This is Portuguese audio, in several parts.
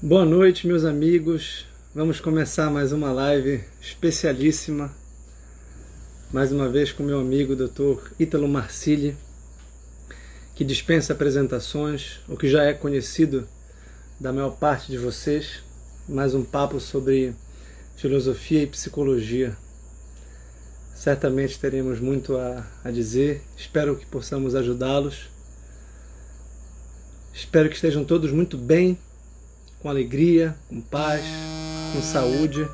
Boa noite, meus amigos. Vamos começar mais uma live especialíssima. Mais uma vez com meu amigo Dr. Ítalo Marcilli, que dispensa apresentações, o que já é conhecido da maior parte de vocês. Mais um papo sobre filosofia e psicologia. Certamente teremos muito a, a dizer. Espero que possamos ajudá-los. Espero que estejam todos muito bem com alegria, com paz, com saúde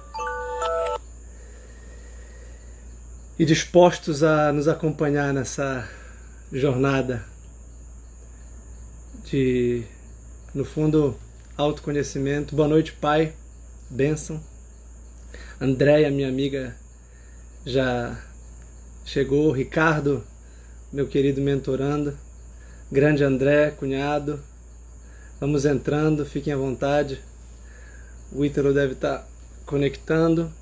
e dispostos a nos acompanhar nessa jornada de, no fundo, autoconhecimento. Boa noite, Pai. Bênção. Andréia, minha amiga, já chegou. Ricardo, meu querido mentorando. Grande André, cunhado. Vamos entrando, fiquem à vontade. O Ítalo deve estar conectando.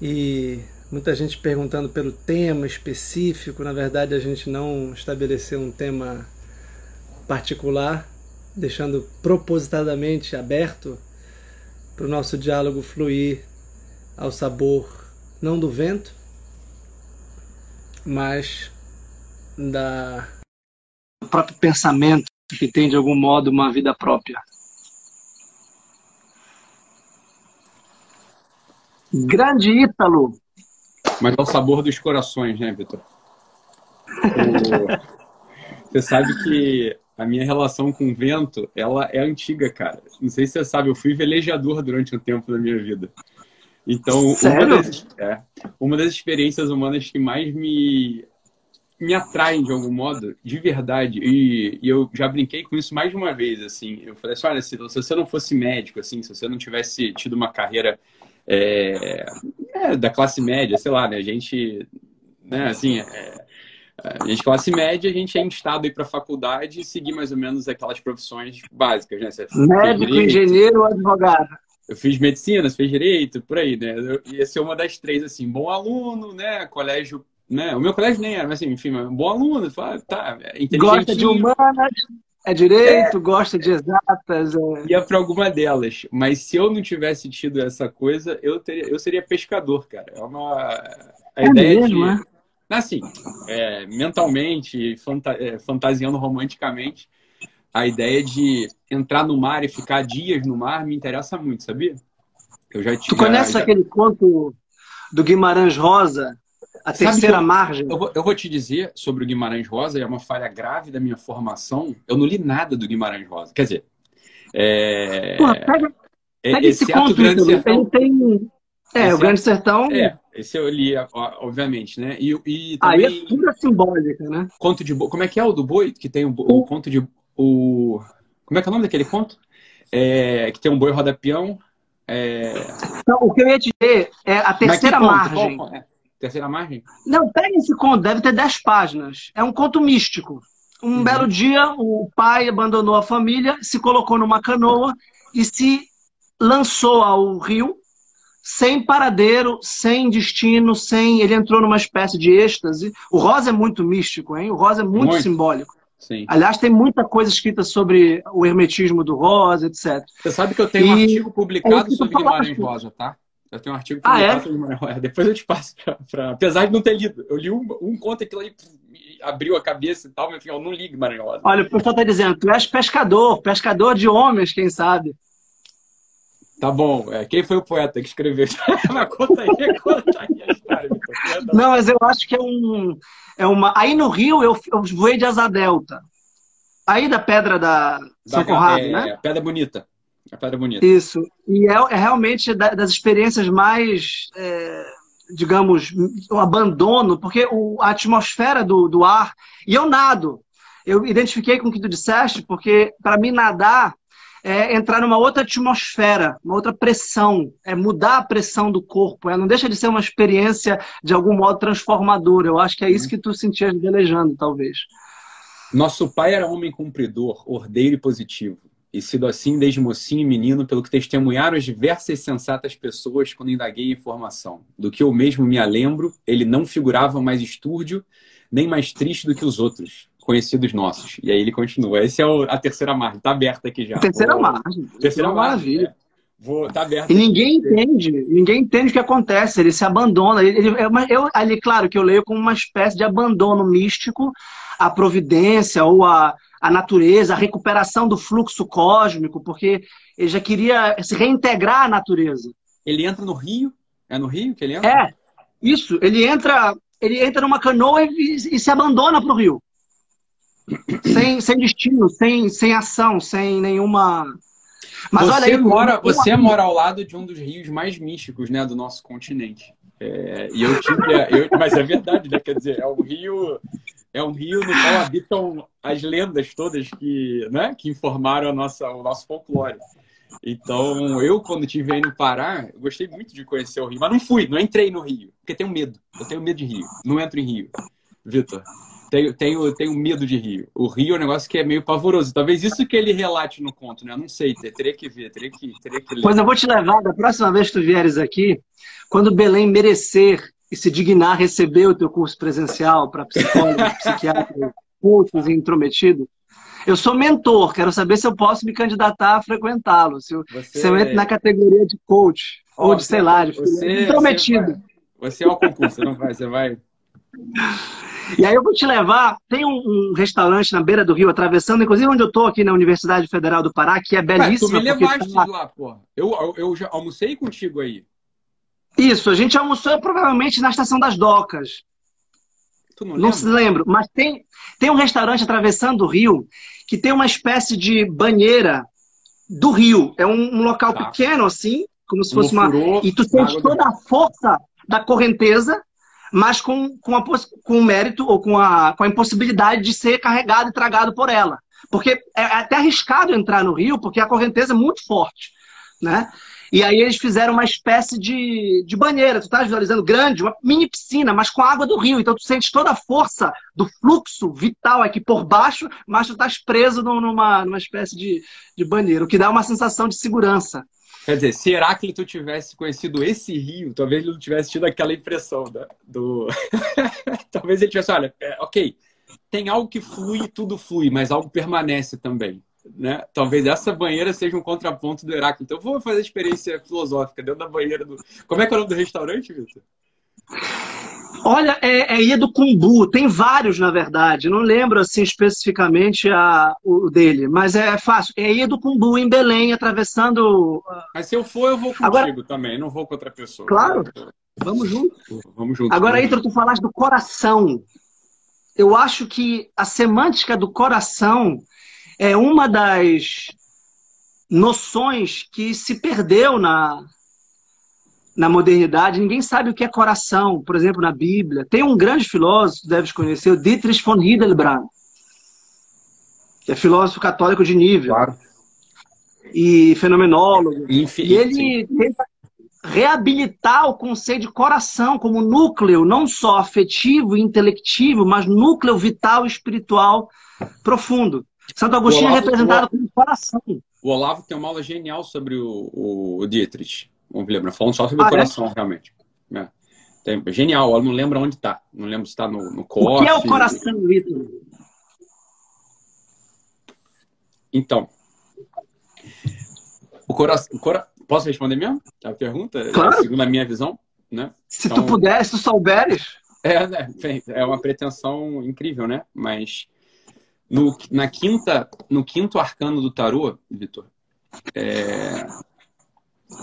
E muita gente perguntando pelo tema específico. Na verdade, a gente não estabeleceu um tema particular, deixando propositadamente aberto para o nosso diálogo fluir ao sabor não do vento, mas da do próprio pensamento que tem de algum modo uma vida própria. Grande Ítalo. Mas é o sabor dos corações, né, Vitor? Você sabe que a minha relação com o vento, ela é antiga, cara. Não sei se você sabe, eu fui velejador durante um tempo da minha vida. Então, uma das, é, uma das experiências humanas que mais me me atraem de algum modo, de verdade. E, e, eu já brinquei com isso mais de uma vez, assim. Eu falei assim, olha, se, se você não fosse médico, assim, se você não tivesse tido uma carreira é, é, da classe média, sei lá, né? A gente, né, assim, é, a gente classe média, a gente é instado aí para faculdade e seguir mais ou menos aquelas profissões básicas, né? Você Médico, engenheiro ou advogado? Eu fiz medicina, você fez direito, por aí, né? Eu ia ser uma das três, assim, bom aluno, né? Colégio né? O meu colégio nem era, mas assim, enfim, um bom aluno, fala, tá, é Gosta de humanas, é direito, é, gosta de exatas. É... Ia para alguma delas, mas se eu não tivesse tido essa coisa, eu teria, eu seria pescador, cara. É uma a é ideia mesmo, de, é? assim, é, mentalmente, fanta, é, fantasiando romanticamente, a ideia de entrar no mar e ficar dias no mar me interessa muito, sabia? Eu já tinha, Tu conhece já... aquele conto do Guimarães Rosa? A terceira eu, margem. Eu vou, eu vou, te dizer sobre o Guimarães Rosa, é uma falha grave da minha formação. Eu não li nada do Guimarães Rosa. Quer dizer. É, Pô, pega, é, pega esse conto, Grande Sertão, tem. É, o Grande Sertão. É, esse eu li, obviamente, né? E, e também, Aí é pura simbólica, né? Conto de Como é que é o do boi? Que tem o, o conto de. O, como é que é o nome daquele conto? É, que tem um boi roda peão. É... Então, o que eu ia dizer é a terceira margem. Qual, é? Terceira margem? Não, pega esse conto, deve ter dez páginas. É um conto místico. Um uhum. belo dia, o pai abandonou a família, se colocou numa canoa e se lançou ao rio, sem paradeiro, sem destino, sem. Ele entrou numa espécie de êxtase. O Rosa é muito místico, hein? O Rosa é muito, muito. simbólico. Sim. Aliás, tem muita coisa escrita sobre o hermetismo do Rosa, etc. Você sabe que eu tenho e... um artigo publicado é sobre Guimarães Rosa, tá? Eu tenho um artigo que ah, é? é? Depois eu te passo pra, pra, Apesar de não ter lido. Eu li um, um conto aquilo aí abriu a cabeça e tal, mas enfim, eu não li Guimarães Olha, o pessoal tá dizendo, tu és pescador, pescador de homens, quem sabe? Tá bom. É, quem foi o poeta que escreveu? mas conta aí, conta aí a história. Não, mas eu acho que é um. É uma... Aí no Rio eu, eu voei de asa delta. Aí da pedra da, da São Conrado, é, né? Pedra bonita. A Pedra Bonita. Isso. E é, é realmente da, das experiências mais, é, digamos, o abandono, porque o, a atmosfera do, do ar. E eu nado. Eu identifiquei com o que tu disseste, porque para mim nadar é entrar numa outra atmosfera, uma outra pressão, é mudar a pressão do corpo, é, não deixa de ser uma experiência de algum modo transformadora. Eu acho que é isso que tu sentias velejando, talvez. Nosso pai era homem cumpridor, ordeiro e positivo e sido assim desde mocinho e menino, pelo que testemunharam as diversas sensatas pessoas quando indaguei informação. Do que eu mesmo me lembro, ele não figurava mais estúrdio, nem mais triste do que os outros. conhecidos nossos. E aí ele continua. Essa é a terceira margem, tá aberta aqui já. Terceira Vou... margem. Terceira margem. É. Vou, tá. E ninguém entende, ninguém entende o que acontece, ele se abandona. Ele, ele, eu, ali, claro, que eu leio como uma espécie de abandono místico à providência ou à, à natureza, à recuperação do fluxo cósmico, porque ele já queria se reintegrar à natureza. Ele entra no rio? É no rio que ele entra? É, isso. Ele entra, ele entra numa canoa e, e se abandona para o rio. sem, sem destino, sem, sem ação, sem nenhuma mas você olha aí, mora, você mora ao lado de um dos rios mais místicos, né, do nosso continente. É, e eu tive, eu, mas é verdade, né? Quer dizer, é um rio, é um rio no qual habitam as lendas todas que, né, que informaram a nossa, o nosso folclore. Então, eu, quando estive aí no Pará, gostei muito de conhecer o Rio, mas não fui, não entrei no Rio, porque tenho medo. Eu tenho medo de Rio, não entro em Rio. Vitor, tenho, tenho, tenho medo de rio. O rio é um negócio que é meio pavoroso. Talvez isso que ele relate no conto, né? Não sei, teria que ver, teria que, teria que ler. Pois eu vou te levar, da próxima vez que tu vieres aqui, quando Belém merecer e se dignar receber o teu curso presencial para psicólogo, psiquiatra, cultos e intrometido, eu sou mentor, quero saber se eu posso me candidatar a frequentá-lo. Se, eu, você... se eu entro na categoria de coach, oh, ou de, sei lá, de você, intrometido. Você, vai, você é o concurso, você não vai, você vai. E aí eu vou te levar, tem um, um, restaurante na beira do rio, atravessando, inclusive onde eu estou aqui na Universidade Federal do Pará, que é belíssimo. tu me levaste tá... lá, pô. Eu, eu, eu, já almocei contigo aí. Isso, a gente almoçou provavelmente na Estação das Docas. Não, não se lembro, mas tem, tem um restaurante atravessando o rio que tem uma espécie de banheira do rio. É um, um local tá. pequeno assim, como se fosse uma. E tu sente toda a força da correnteza mas com, com, a, com o mérito ou com a, com a impossibilidade de ser carregado e tragado por ela. Porque é até arriscado entrar no rio, porque a correnteza é muito forte, né? E aí eles fizeram uma espécie de, de banheira, tu tá visualizando grande, uma mini piscina, mas com água do rio. Então tu sente toda a força do fluxo vital aqui por baixo, mas tu estás preso numa, numa espécie de, de banheiro, o que dá uma sensação de segurança. Quer dizer, se Heráclito tivesse conhecido esse rio, talvez ele não tivesse tido aquela impressão da, do. talvez ele tivesse, olha, é, ok, tem algo que flui, tudo flui, mas algo permanece também. Né? Talvez essa banheira seja um contraponto do Heráclito. Então, vou fazer experiência filosófica dentro da banheira do. Como é que é o nome do restaurante, Vitor? Olha, é, é Ia Cumbu, tem vários, na verdade. Não lembro assim especificamente a, o dele, mas é fácil. É Ia Cumbu, em Belém, atravessando. Mas se eu for, eu vou contigo Agora... também, não vou com outra pessoa. Claro, vamos junto. Vamos junto. Agora, Ítalo, tu falaste do coração. Eu acho que a semântica do coração é uma das noções que se perdeu na, na modernidade, ninguém sabe o que é coração, por exemplo, na Bíblia. Tem um grande filósofo, deves conhecer, o Dietrich von Hildebrandt, que é filósofo católico de nível. Claro. E fenomenólogo. E ele tenta reabilitar o conceito de coração como núcleo, não só afetivo e intelectivo, mas núcleo vital e espiritual profundo. Santo Agostinho é Olavo, é representado como coração. O Olavo tem uma aula genial sobre o, o Dietrich vamos lembrar, falando só sobre ah, o coração, é? realmente. É. Tem, genial, ela não lembra onde está. Não lembro se está no, no corpo. O que é o coração, Vitor? Então, o coração. Cora... Posso responder mesmo? A pergunta? Claro. Segundo a minha visão, né? Se então, tu puder, se tu souberes. É, né? é uma pretensão incrível, né? Mas no, na quinta, no quinto arcano do tarô, Vitor, é,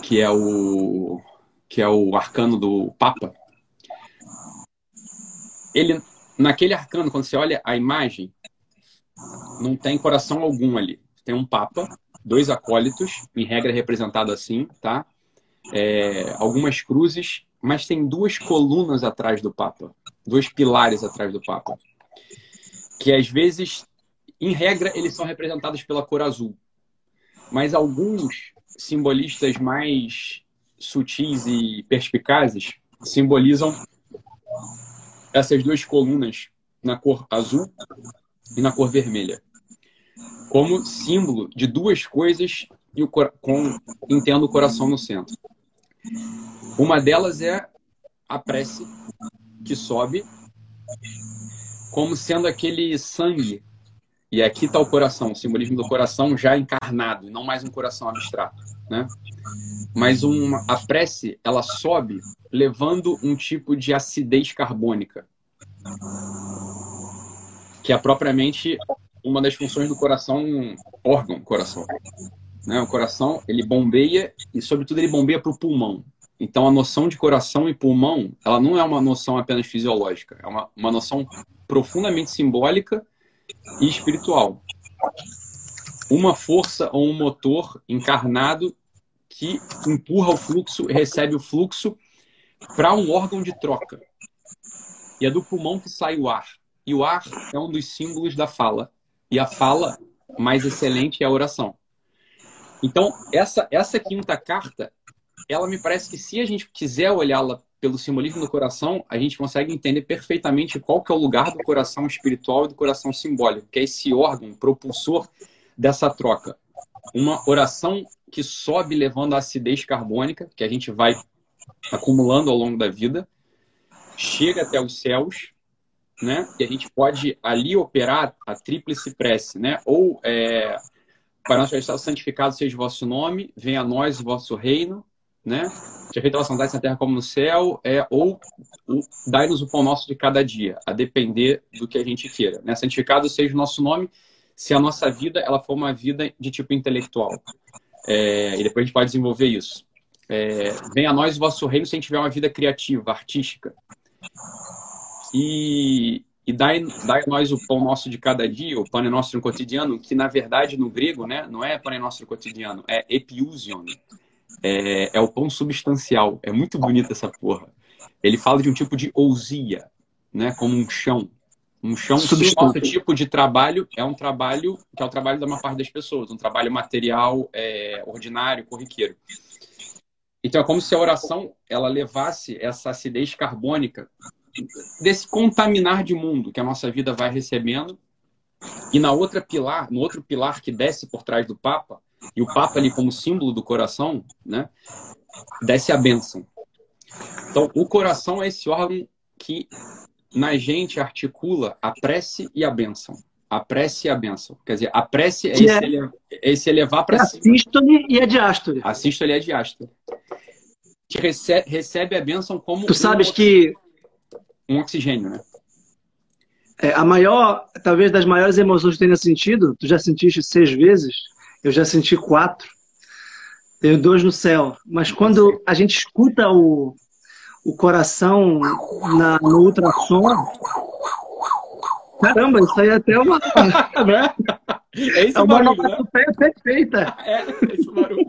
que é o que é o arcano do Papa. Ele naquele arcano quando você olha a imagem não tem coração algum ali. Tem um Papa, dois acólitos, em regra representado assim, tá? É, algumas cruzes, mas tem duas colunas atrás do Papa, dois pilares atrás do Papa, que às vezes, em regra, eles são representados pela cor azul, mas alguns simbolistas mais sutis e perspicazes simbolizam essas duas colunas na cor azul e na cor vermelha, como símbolo de duas coisas e o com entendo o coração no centro. Uma delas é a prece que sobe como sendo aquele sangue. E aqui está o coração, o simbolismo do coração já encarnado, não mais um coração abstrato, né? Mas uma, a prece, ela sobe levando um tipo de acidez carbônica, que é propriamente uma das funções do coração, órgão coração. Né? O coração, ele bombeia e, sobretudo, ele bombeia para o pulmão. Então, a noção de coração e pulmão, ela não é uma noção apenas fisiológica, é uma, uma noção profundamente simbólica e espiritual. Uma força ou um motor encarnado que empurra o fluxo, recebe o fluxo para um órgão de troca. E é do pulmão que sai o ar. E o ar é um dos símbolos da fala. E a fala mais excelente é a oração. Então, essa, essa quinta carta, ela me parece que se a gente quiser olhá-la pelo simbolismo do coração, a gente consegue entender perfeitamente qual que é o lugar do coração espiritual e do coração simbólico, que é esse órgão propulsor dessa troca. Uma oração que sobe levando a acidez carbônica, que a gente vai acumulando ao longo da vida, chega até os céus, né? E a gente pode ali operar a tríplice prece, né? Ou é, para nós estar santificado seja o vosso nome, venha a nós o vosso reino, né? Feita a vossa vontade na terra como no céu, é, ou dai-nos o pão nosso de cada dia, a depender do que a gente queira. Né? Santificado seja o nosso nome, se a nossa vida ela for uma vida de tipo intelectual. É, e depois a gente pode desenvolver isso. É, venha a nós o vosso reino se a gente tiver uma vida criativa, artística. E, e dai, dai a nós o pão nosso de cada dia, o pão nosso no cotidiano, que na verdade no grego né, não é pão nosso no cotidiano, é epiusion. É, é o pão substancial. É muito bonita essa porra. Ele fala de um tipo de ousia, né, como um chão. Um chão, nosso tipo de trabalho é um trabalho que é o trabalho da maior parte das pessoas, um trabalho material, é, ordinário, corriqueiro. Então é como se a oração ela levasse essa acidez carbônica desse contaminar de mundo que a nossa vida vai recebendo. E na outra pilar, no outro pilar que desce por trás do Papa, e o Papa ali como símbolo do coração, né, desce a bênção. Então, o coração é esse órgão que na gente articula a prece e a bênção. A prece e a bênção. Quer dizer, a prece é, esse, é, elevar, é esse elevar para cima. A sístole e a diástole. A sístole e a diástole. Que recebe, recebe a bênção como. Tu sabes que. Um oxigênio, né? É, a maior, talvez das maiores emoções que tenha sentido, tu já sentiste seis vezes, eu já senti quatro. Tenho dois no céu. Mas quando a gente escuta o, o coração na, no ultrassom. Caramba, isso aí é até uma. Né? É, esse é uma barulho, nota né? perfeita. É, esse barulho.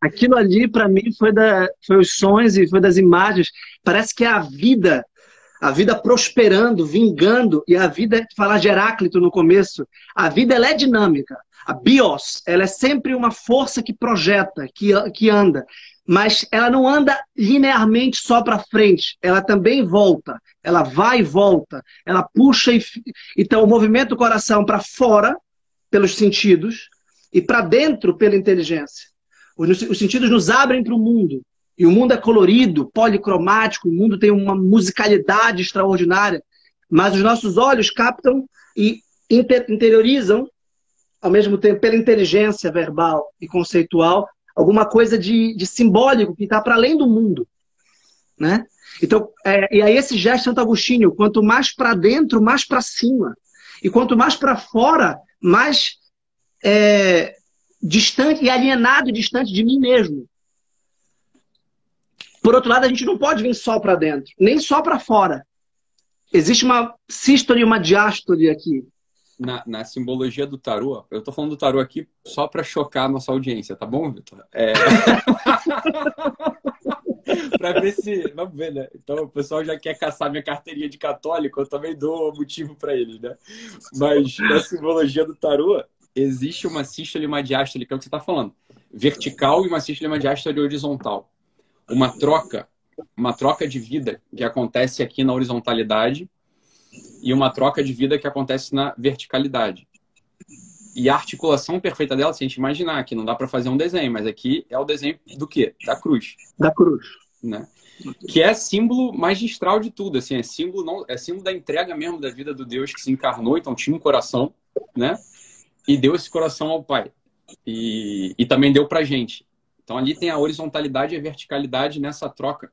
Aquilo ali, para mim, foi, da, foi os sonhos e foi das imagens. Parece que é a vida a vida prosperando, vingando, e a vida, falar de Heráclito no começo, a vida ela é dinâmica. A bios, ela é sempre uma força que projeta, que, que anda, mas ela não anda linearmente só para frente, ela também volta, ela vai e volta, ela puxa e então o movimento do coração para fora pelos sentidos e para dentro pela inteligência. Os, os sentidos nos abrem para o mundo. E o mundo é colorido, policromático, o mundo tem uma musicalidade extraordinária, mas os nossos olhos captam e inter interiorizam, ao mesmo tempo, pela inteligência verbal e conceitual, alguma coisa de, de simbólico que está para além do mundo. Né? Então, é, e aí esse gesto de Santo Agostinho, quanto mais para dentro, mais para cima. E quanto mais para fora, mais é, distante e alienado e distante de mim mesmo. Por outro lado, a gente não pode vir só para dentro, nem só para fora. Existe uma sístole e uma diástole aqui. Na, na, simbologia do tarô, eu estou falando do tarô aqui só para chocar a nossa audiência, tá bom, Vitor? É... para ver se. Vamos ver, né? Então o pessoal já quer caçar minha carteirinha de católico, eu também dou motivo para eles, né? Mas na simbologia do tarô, existe uma sístole e uma diástole, que é o que você está falando. Vertical e uma sístole e uma diástole horizontal uma troca, uma troca de vida que acontece aqui na horizontalidade e uma troca de vida que acontece na verticalidade. E a articulação perfeita dela, se a gente imaginar que não dá para fazer um desenho, mas aqui é o desenho do quê? Da cruz. Da cruz. Né? que é símbolo magistral de tudo, assim, é símbolo não, é símbolo da entrega mesmo da vida do Deus que se encarnou, então tinha um coração, né? E deu esse coração ao Pai. E, e também deu pra gente. Então ali tem a horizontalidade e a verticalidade nessa troca.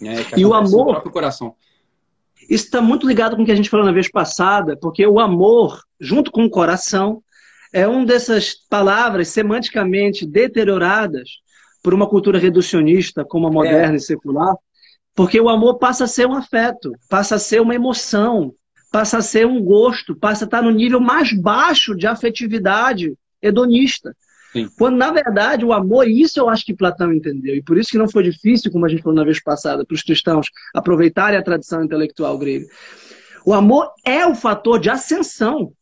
Né? e o amor. No próprio coração. Isso está muito ligado com o que a gente falou na vez passada, porque o amor, junto com o coração, é uma dessas palavras semanticamente deterioradas por uma cultura reducionista como a moderna é. e secular, porque o amor passa a ser um afeto, passa a ser uma emoção, passa a ser um gosto, passa a estar no nível mais baixo de afetividade hedonista. Sim. Quando, na verdade, o amor, isso eu acho que Platão entendeu, e por isso que não foi difícil, como a gente falou na vez passada, para os cristãos aproveitarem a tradição intelectual grega. O amor é o fator de ascensão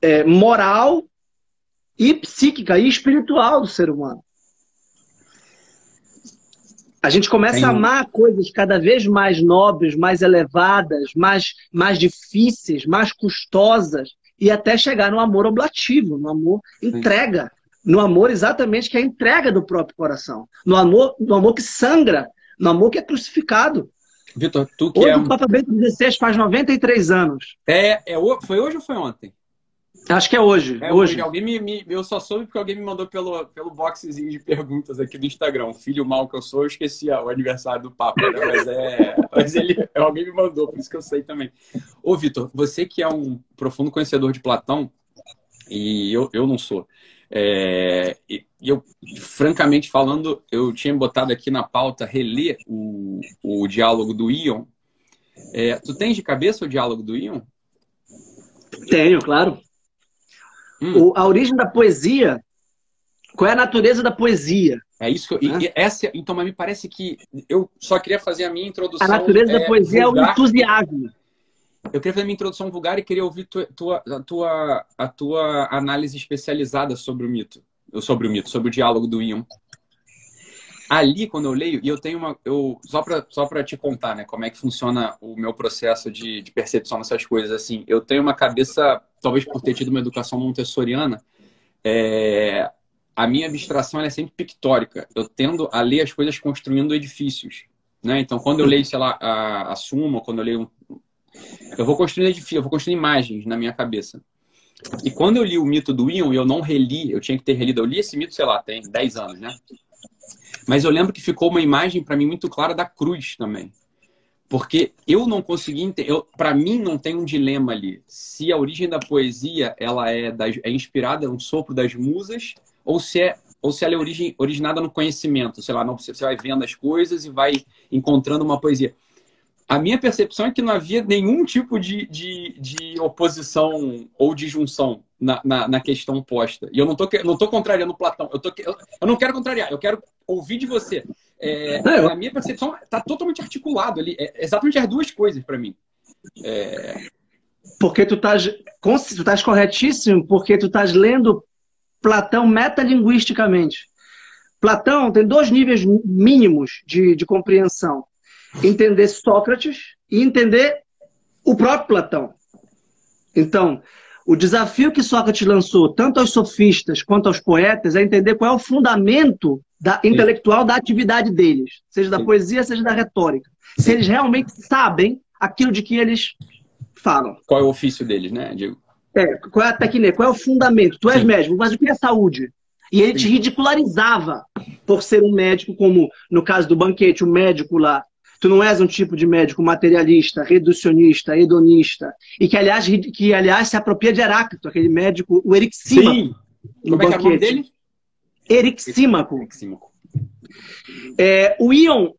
é, moral e psíquica e espiritual do ser humano. A gente começa a amar coisas cada vez mais nobres, mais elevadas, mais, mais difíceis, mais custosas, e até chegar no amor oblativo, no amor entrega. No amor exatamente que é a entrega do próprio coração. No amor, no amor que sangra, no amor que é crucificado. Vitor, tu que hoje é o Papa Bento XVI faz 93 anos. É, é, foi hoje ou foi ontem? Acho que é hoje. É hoje. Alguém me, me, eu só soube porque alguém me mandou pelo, pelo boxezinho de perguntas aqui do Instagram. Filho mal que eu sou, eu esqueci o aniversário do Papa, né? Mas, é, mas ele, alguém me mandou, por isso que eu sei também. Ô, Vitor, você que é um profundo conhecedor de Platão, e eu, eu não sou. É, e eu, francamente falando, eu tinha botado aqui na pauta reler o, o diálogo do Ion. É, tu tens de cabeça o diálogo do Ion? Tenho, claro. Hum. O, a origem da poesia, qual é a natureza da poesia? É isso que eu, né? essa, então, mas me parece que eu só queria fazer a minha introdução. A natureza é, da poesia vulgar. é o entusiasmo. Eu queria fazer a minha introdução vulgar e queria ouvir tua, tua, a, tua, a tua análise especializada sobre o mito, sobre o mito, sobre o diálogo do Ion. Ali, quando eu leio, e eu tenho uma. Eu, só para só te contar, né, como é que funciona o meu processo de, de percepção dessas coisas, assim, eu tenho uma cabeça, talvez por ter tido uma educação montessoriana, é, a minha abstração é sempre pictórica. Eu tendo a ler as coisas construindo edifícios. Né? Então, quando eu leio, sei lá, a, a Suma, quando eu leio. Eu vou construindo edifícios, eu vou construindo imagens na minha cabeça. E quando eu li o mito do Ion, eu não reli, eu tinha que ter relido, eu li esse mito, sei lá, tem 10 anos, né? Mas eu lembro que ficou uma imagem para mim muito clara da cruz também. Porque eu não consegui entender, para mim não tem um dilema ali. Se a origem da poesia ela é, das, é inspirada no sopro das musas ou se é ou se ela é origem, originada no conhecimento, sei lá, não, você vai vendo as coisas e vai encontrando uma poesia. A minha percepção é que não havia nenhum tipo de, de, de oposição ou de junção na, na, na, questão posta. E eu não tô, não tô contrariando Platão. Eu, tô, eu, eu não quero contrariar, eu quero ouvir de você. É, a minha percepção está totalmente articulado ali. É exatamente as duas coisas para mim. É... Porque tu estás tu estás corretíssimo, porque tu estás lendo Platão metalinguisticamente. Platão tem dois níveis mínimos de, de compreensão entender Sócrates e entender o próprio Platão. Então, o desafio que Sócrates lançou, tanto aos sofistas quanto aos poetas, é entender qual é o fundamento da, intelectual da atividade deles, seja da poesia, seja da retórica. Se eles realmente sabem aquilo de que eles falam. Qual é o ofício deles, né, Diego? É, qual é a técnica, qual é o fundamento? Tu és Sim. médico, mas o que é saúde? E ele te ridicularizava por ser um médico, como no caso do banquete, o médico lá Tu não és um tipo de médico materialista, reducionista, hedonista, e que, aliás, que, aliás se apropria de Heráclito, aquele médico, o Erixímaco. Sim. Como é que é o nome dele? Erixímaco. É, o Ion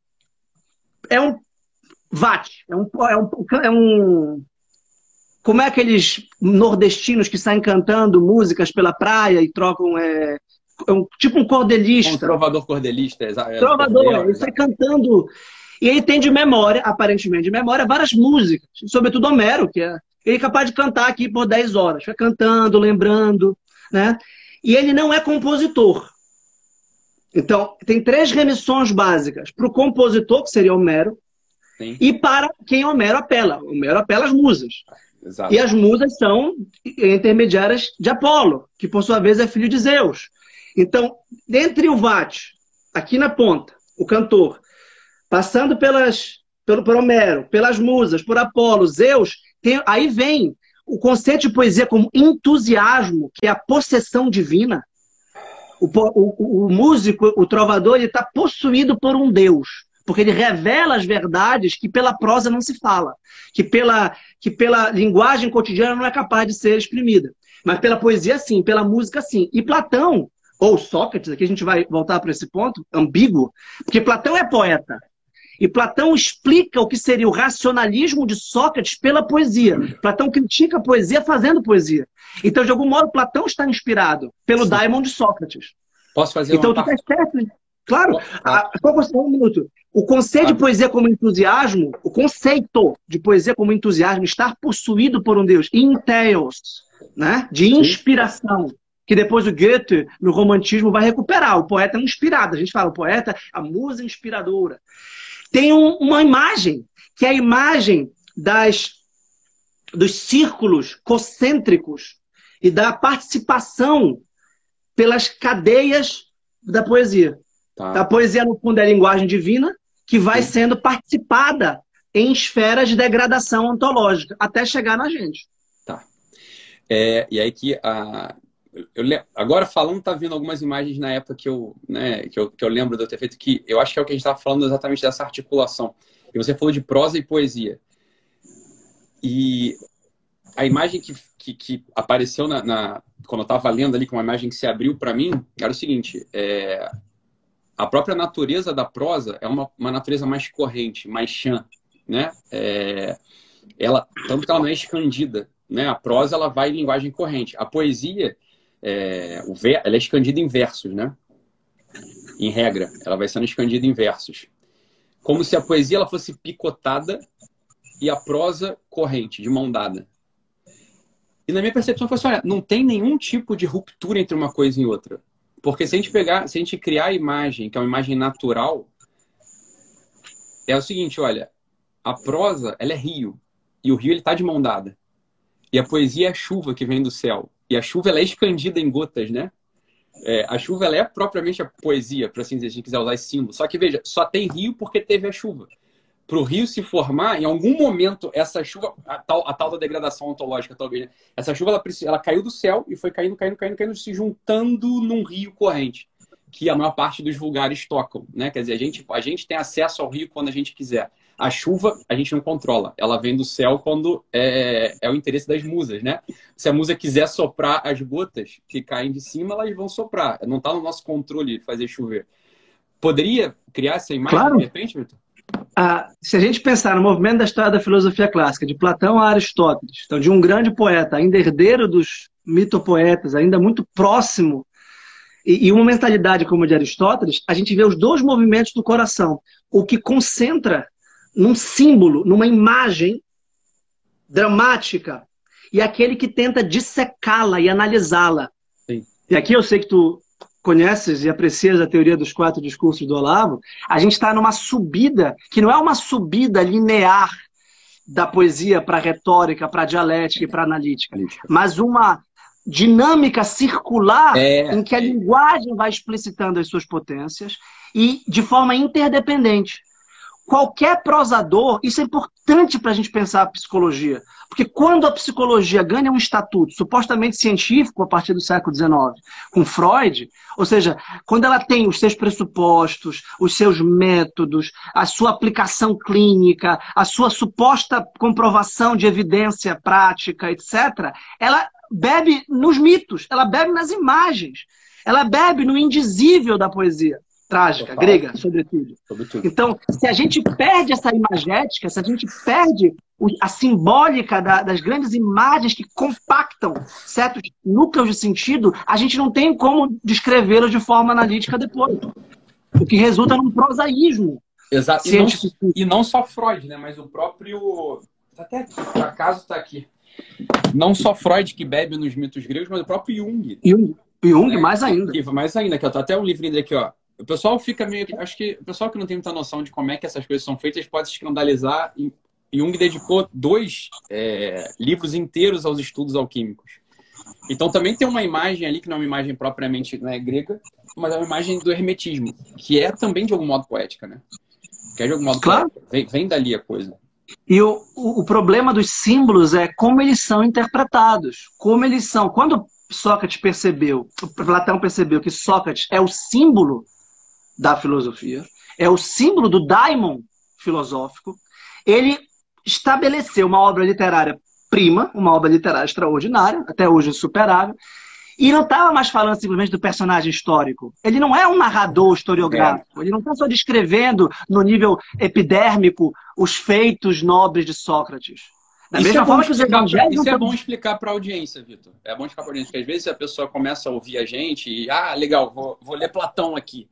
é um VAT, é um, é um, é um como é aqueles nordestinos que saem cantando músicas pela praia e trocam é, é um, tipo um cordelista. Um trovador cordelista, exato. Trovador, ele sai cantando e ele tem de memória, aparentemente de memória, várias músicas, sobretudo Homero, que é, ele é capaz de cantar aqui por 10 horas, fica cantando, lembrando, né? E ele não é compositor. Então, tem três remissões básicas. Para o compositor, que seria Homero, Sim. e para quem Homero apela. Homero apela às musas. Exato. E as musas são intermediárias de Apolo, que por sua vez é filho de Zeus. Então, entre o Vate, aqui na ponta, o cantor, passando pelas, pelo por Homero, pelas musas, por Apolo, Zeus, tem, aí vem o conceito de poesia como entusiasmo, que é a possessão divina. O, o, o músico, o trovador, ele está possuído por um Deus, porque ele revela as verdades que pela prosa não se fala, que pela, que pela linguagem cotidiana não é capaz de ser exprimida. Mas pela poesia, sim, pela música, sim. E Platão, ou Sócrates, aqui a gente vai voltar para esse ponto, ambíguo, porque Platão é poeta. E Platão explica o que seria o racionalismo de Sócrates pela poesia. Platão critica a poesia fazendo poesia. Então, de algum modo, Platão está inspirado pelo Sim. Daimon de Sócrates. Posso fazer então, uma... Então, tu está certo. Claro. A, só um minuto. O conceito de poesia como entusiasmo, o conceito de poesia como entusiasmo, estar possuído por um Deus, inteos, né? de inspiração. Que depois o Goethe, no romantismo, vai recuperar. O poeta é inspirado. A gente fala, o poeta, a musa inspiradora. Tem um, uma imagem, que é a imagem das, dos círculos concêntricos e da participação pelas cadeias da poesia. Tá. A poesia, no fundo, é a linguagem divina que vai Sim. sendo participada em esferas de degradação ontológica, até chegar na gente. Tá. É, e aí que a, eu, agora falando, tá vindo algumas imagens na época que eu, né, que eu, que eu lembro de eu ter feito, que eu acho que é o que a gente estava falando exatamente dessa articulação. E você falou de prosa e poesia. E a imagem que, que, que apareceu na, na, quando eu estava lendo ali, com uma imagem que se abriu para mim, era o seguinte: é, a própria natureza da prosa é uma, uma natureza mais corrente, mais chã, né? É, ela, tanto que ela não é escandida, né? A prosa ela vai em linguagem corrente. A poesia é, o ver, ela é escandida em versos, né? Em regra, ela vai sendo escandida em versos. Como se a poesia ela fosse picotada e a prosa corrente, de mão dada. E na minha percepção foi assim, olha, não tem nenhum tipo de ruptura entre uma coisa e outra. Porque se a gente pegar, se a gente criar a imagem, que é uma imagem natural, é o seguinte, olha, a prosa, ela é rio, e o rio ele tá de mão dada. E a poesia é a chuva que vem do céu. E a chuva ela é expandida em gotas, né? É, a chuva ela é propriamente a poesia, para assim dizer, se a gente quiser usar esse símbolo. Só que veja, só tem rio porque teve a chuva. Para o rio se formar, em algum momento, essa chuva, a tal, a tal da degradação ontológica, talvez, né? essa chuva ela, ela caiu do céu e foi caindo, caindo, caindo, caindo, se juntando num rio corrente, que a maior parte dos vulgares tocam. Né? Quer dizer, a gente, a gente tem acesso ao rio quando a gente quiser. A chuva a gente não controla, ela vem do céu quando é, é o interesse das musas, né? Se a musa quiser soprar as gotas que caem de cima, elas vão soprar. Não está no nosso controle fazer chover. Poderia criar essa imagem claro. de repente, Vitor? Ah, se a gente pensar no movimento da história da filosofia clássica, de Platão a Aristóteles, então de um grande poeta, ainda herdeiro dos mitopoetas, ainda muito próximo, e, e uma mentalidade como a de Aristóteles, a gente vê os dois movimentos do coração. O que concentra num símbolo, numa imagem dramática, e aquele que tenta dissecá-la e analisá-la. E aqui eu sei que tu conheces e aprecias a teoria dos quatro discursos do Olavo, a gente está numa subida que não é uma subida linear da poesia para a retórica, para a dialética e para a analítica, mas uma dinâmica circular é, em que a linguagem vai explicitando as suas potências e de forma interdependente qualquer prosador, isso é importante para a gente pensar a psicologia. Porque quando a psicologia ganha um estatuto supostamente científico a partir do século XIX, com Freud, ou seja, quando ela tem os seus pressupostos, os seus métodos, a sua aplicação clínica, a sua suposta comprovação de evidência prática, etc., ela bebe nos mitos, ela bebe nas imagens, ela bebe no indizível da poesia trágica, Total. grega, sobretudo. sobretudo. Então, se a gente perde essa imagética, se a gente perde a simbólica da, das grandes imagens que compactam certos núcleos de sentido, a gente não tem como descrevê-los de forma analítica depois. O que resulta num prosaísmo. Exato. E não, e não, só Freud, né? Mas o próprio. Tá até aqui, por acaso está aqui. Não só Freud que bebe nos mitos gregos, mas o próprio Jung. Jung, Jung né? mais ainda. Mais ainda, que eu tô até um livrinho dele aqui, ó. O pessoal fica meio. Acho que o pessoal que não tem muita noção de como é que essas coisas são feitas pode se escandalizar. E Jung dedicou dois é, livros inteiros aos estudos alquímicos. Então também tem uma imagem ali, que não é uma imagem propriamente né, grega, mas é uma imagem do hermetismo, que é também de algum modo poética, né? Que é de algum modo claro. Vem, vem dali a coisa. E o, o, problema dos símbolos é como eles são interpretados, como eles são. Quando Sócrates percebeu, Platão percebeu que Sócrates é o símbolo da filosofia, é o símbolo do daimon filosófico, ele estabeleceu uma obra literária prima, uma obra literária extraordinária, até hoje insuperável, e não estava mais falando simplesmente do personagem histórico. Ele não é um narrador historiográfico. É. Ele não está só descrevendo no nível epidérmico os feitos nobres de Sócrates. Da isso mesma é forma que os evangelhos. Isso é bom explicar para a audiência, Vitor. É bom explicar para a audiência, porque às vezes a pessoa começa a ouvir a gente e, ah, legal, vou, vou ler Platão aqui.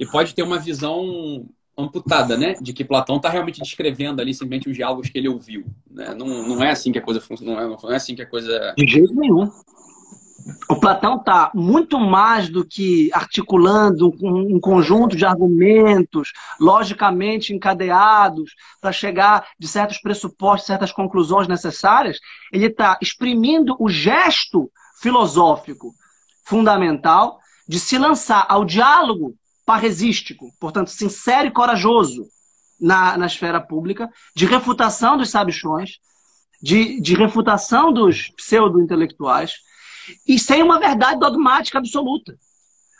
E pode ter uma visão amputada, né? De que Platão está realmente descrevendo ali simplesmente os diálogos que ele ouviu. Né? Não, não é assim que a coisa funciona. Não é, não é assim que a coisa. De jeito nenhum. O Platão está muito mais do que articulando um, conjunto de argumentos logicamente encadeados para chegar de certos pressupostos, certas conclusões necessárias. Ele está exprimindo o gesto filosófico fundamental de se lançar ao diálogo parresístico, portanto, sincero e corajoso na, na esfera pública, de refutação dos sabichões, de, de refutação dos pseudo-intelectuais, e sem uma verdade dogmática absoluta.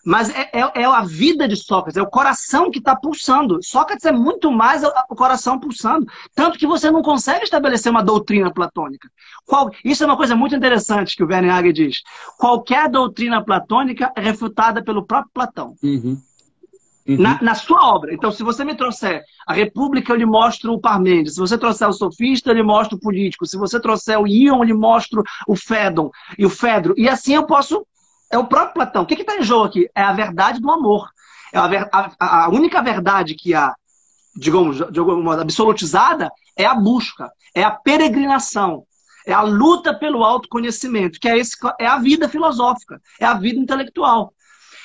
Mas é, é, é, a vida de Sócrates, é o coração que está pulsando. Sócrates é muito mais o coração pulsando. Tanto que você não consegue estabelecer uma doutrina platônica. Qual, isso é uma coisa muito interessante que o Werner Hager diz. Qualquer doutrina platônica é refutada pelo próprio Platão. Uhum. Uhum. Na, na, sua obra. Então, se você me trouxer a República, eu lhe mostro o Parmênides. Se você trouxer o Sofista, eu lhe mostro o Político. Se você trouxer o Ion, eu lhe mostro o Fédon e o Fedro. E assim eu posso. É o próprio Platão. O que está em jogo aqui? É a verdade do amor. É a, a, a única verdade que há, digamos, de alguma modo, absolutizada é a busca, é a peregrinação, é a luta pelo autoconhecimento, que é, esse, é a vida filosófica, é a vida intelectual.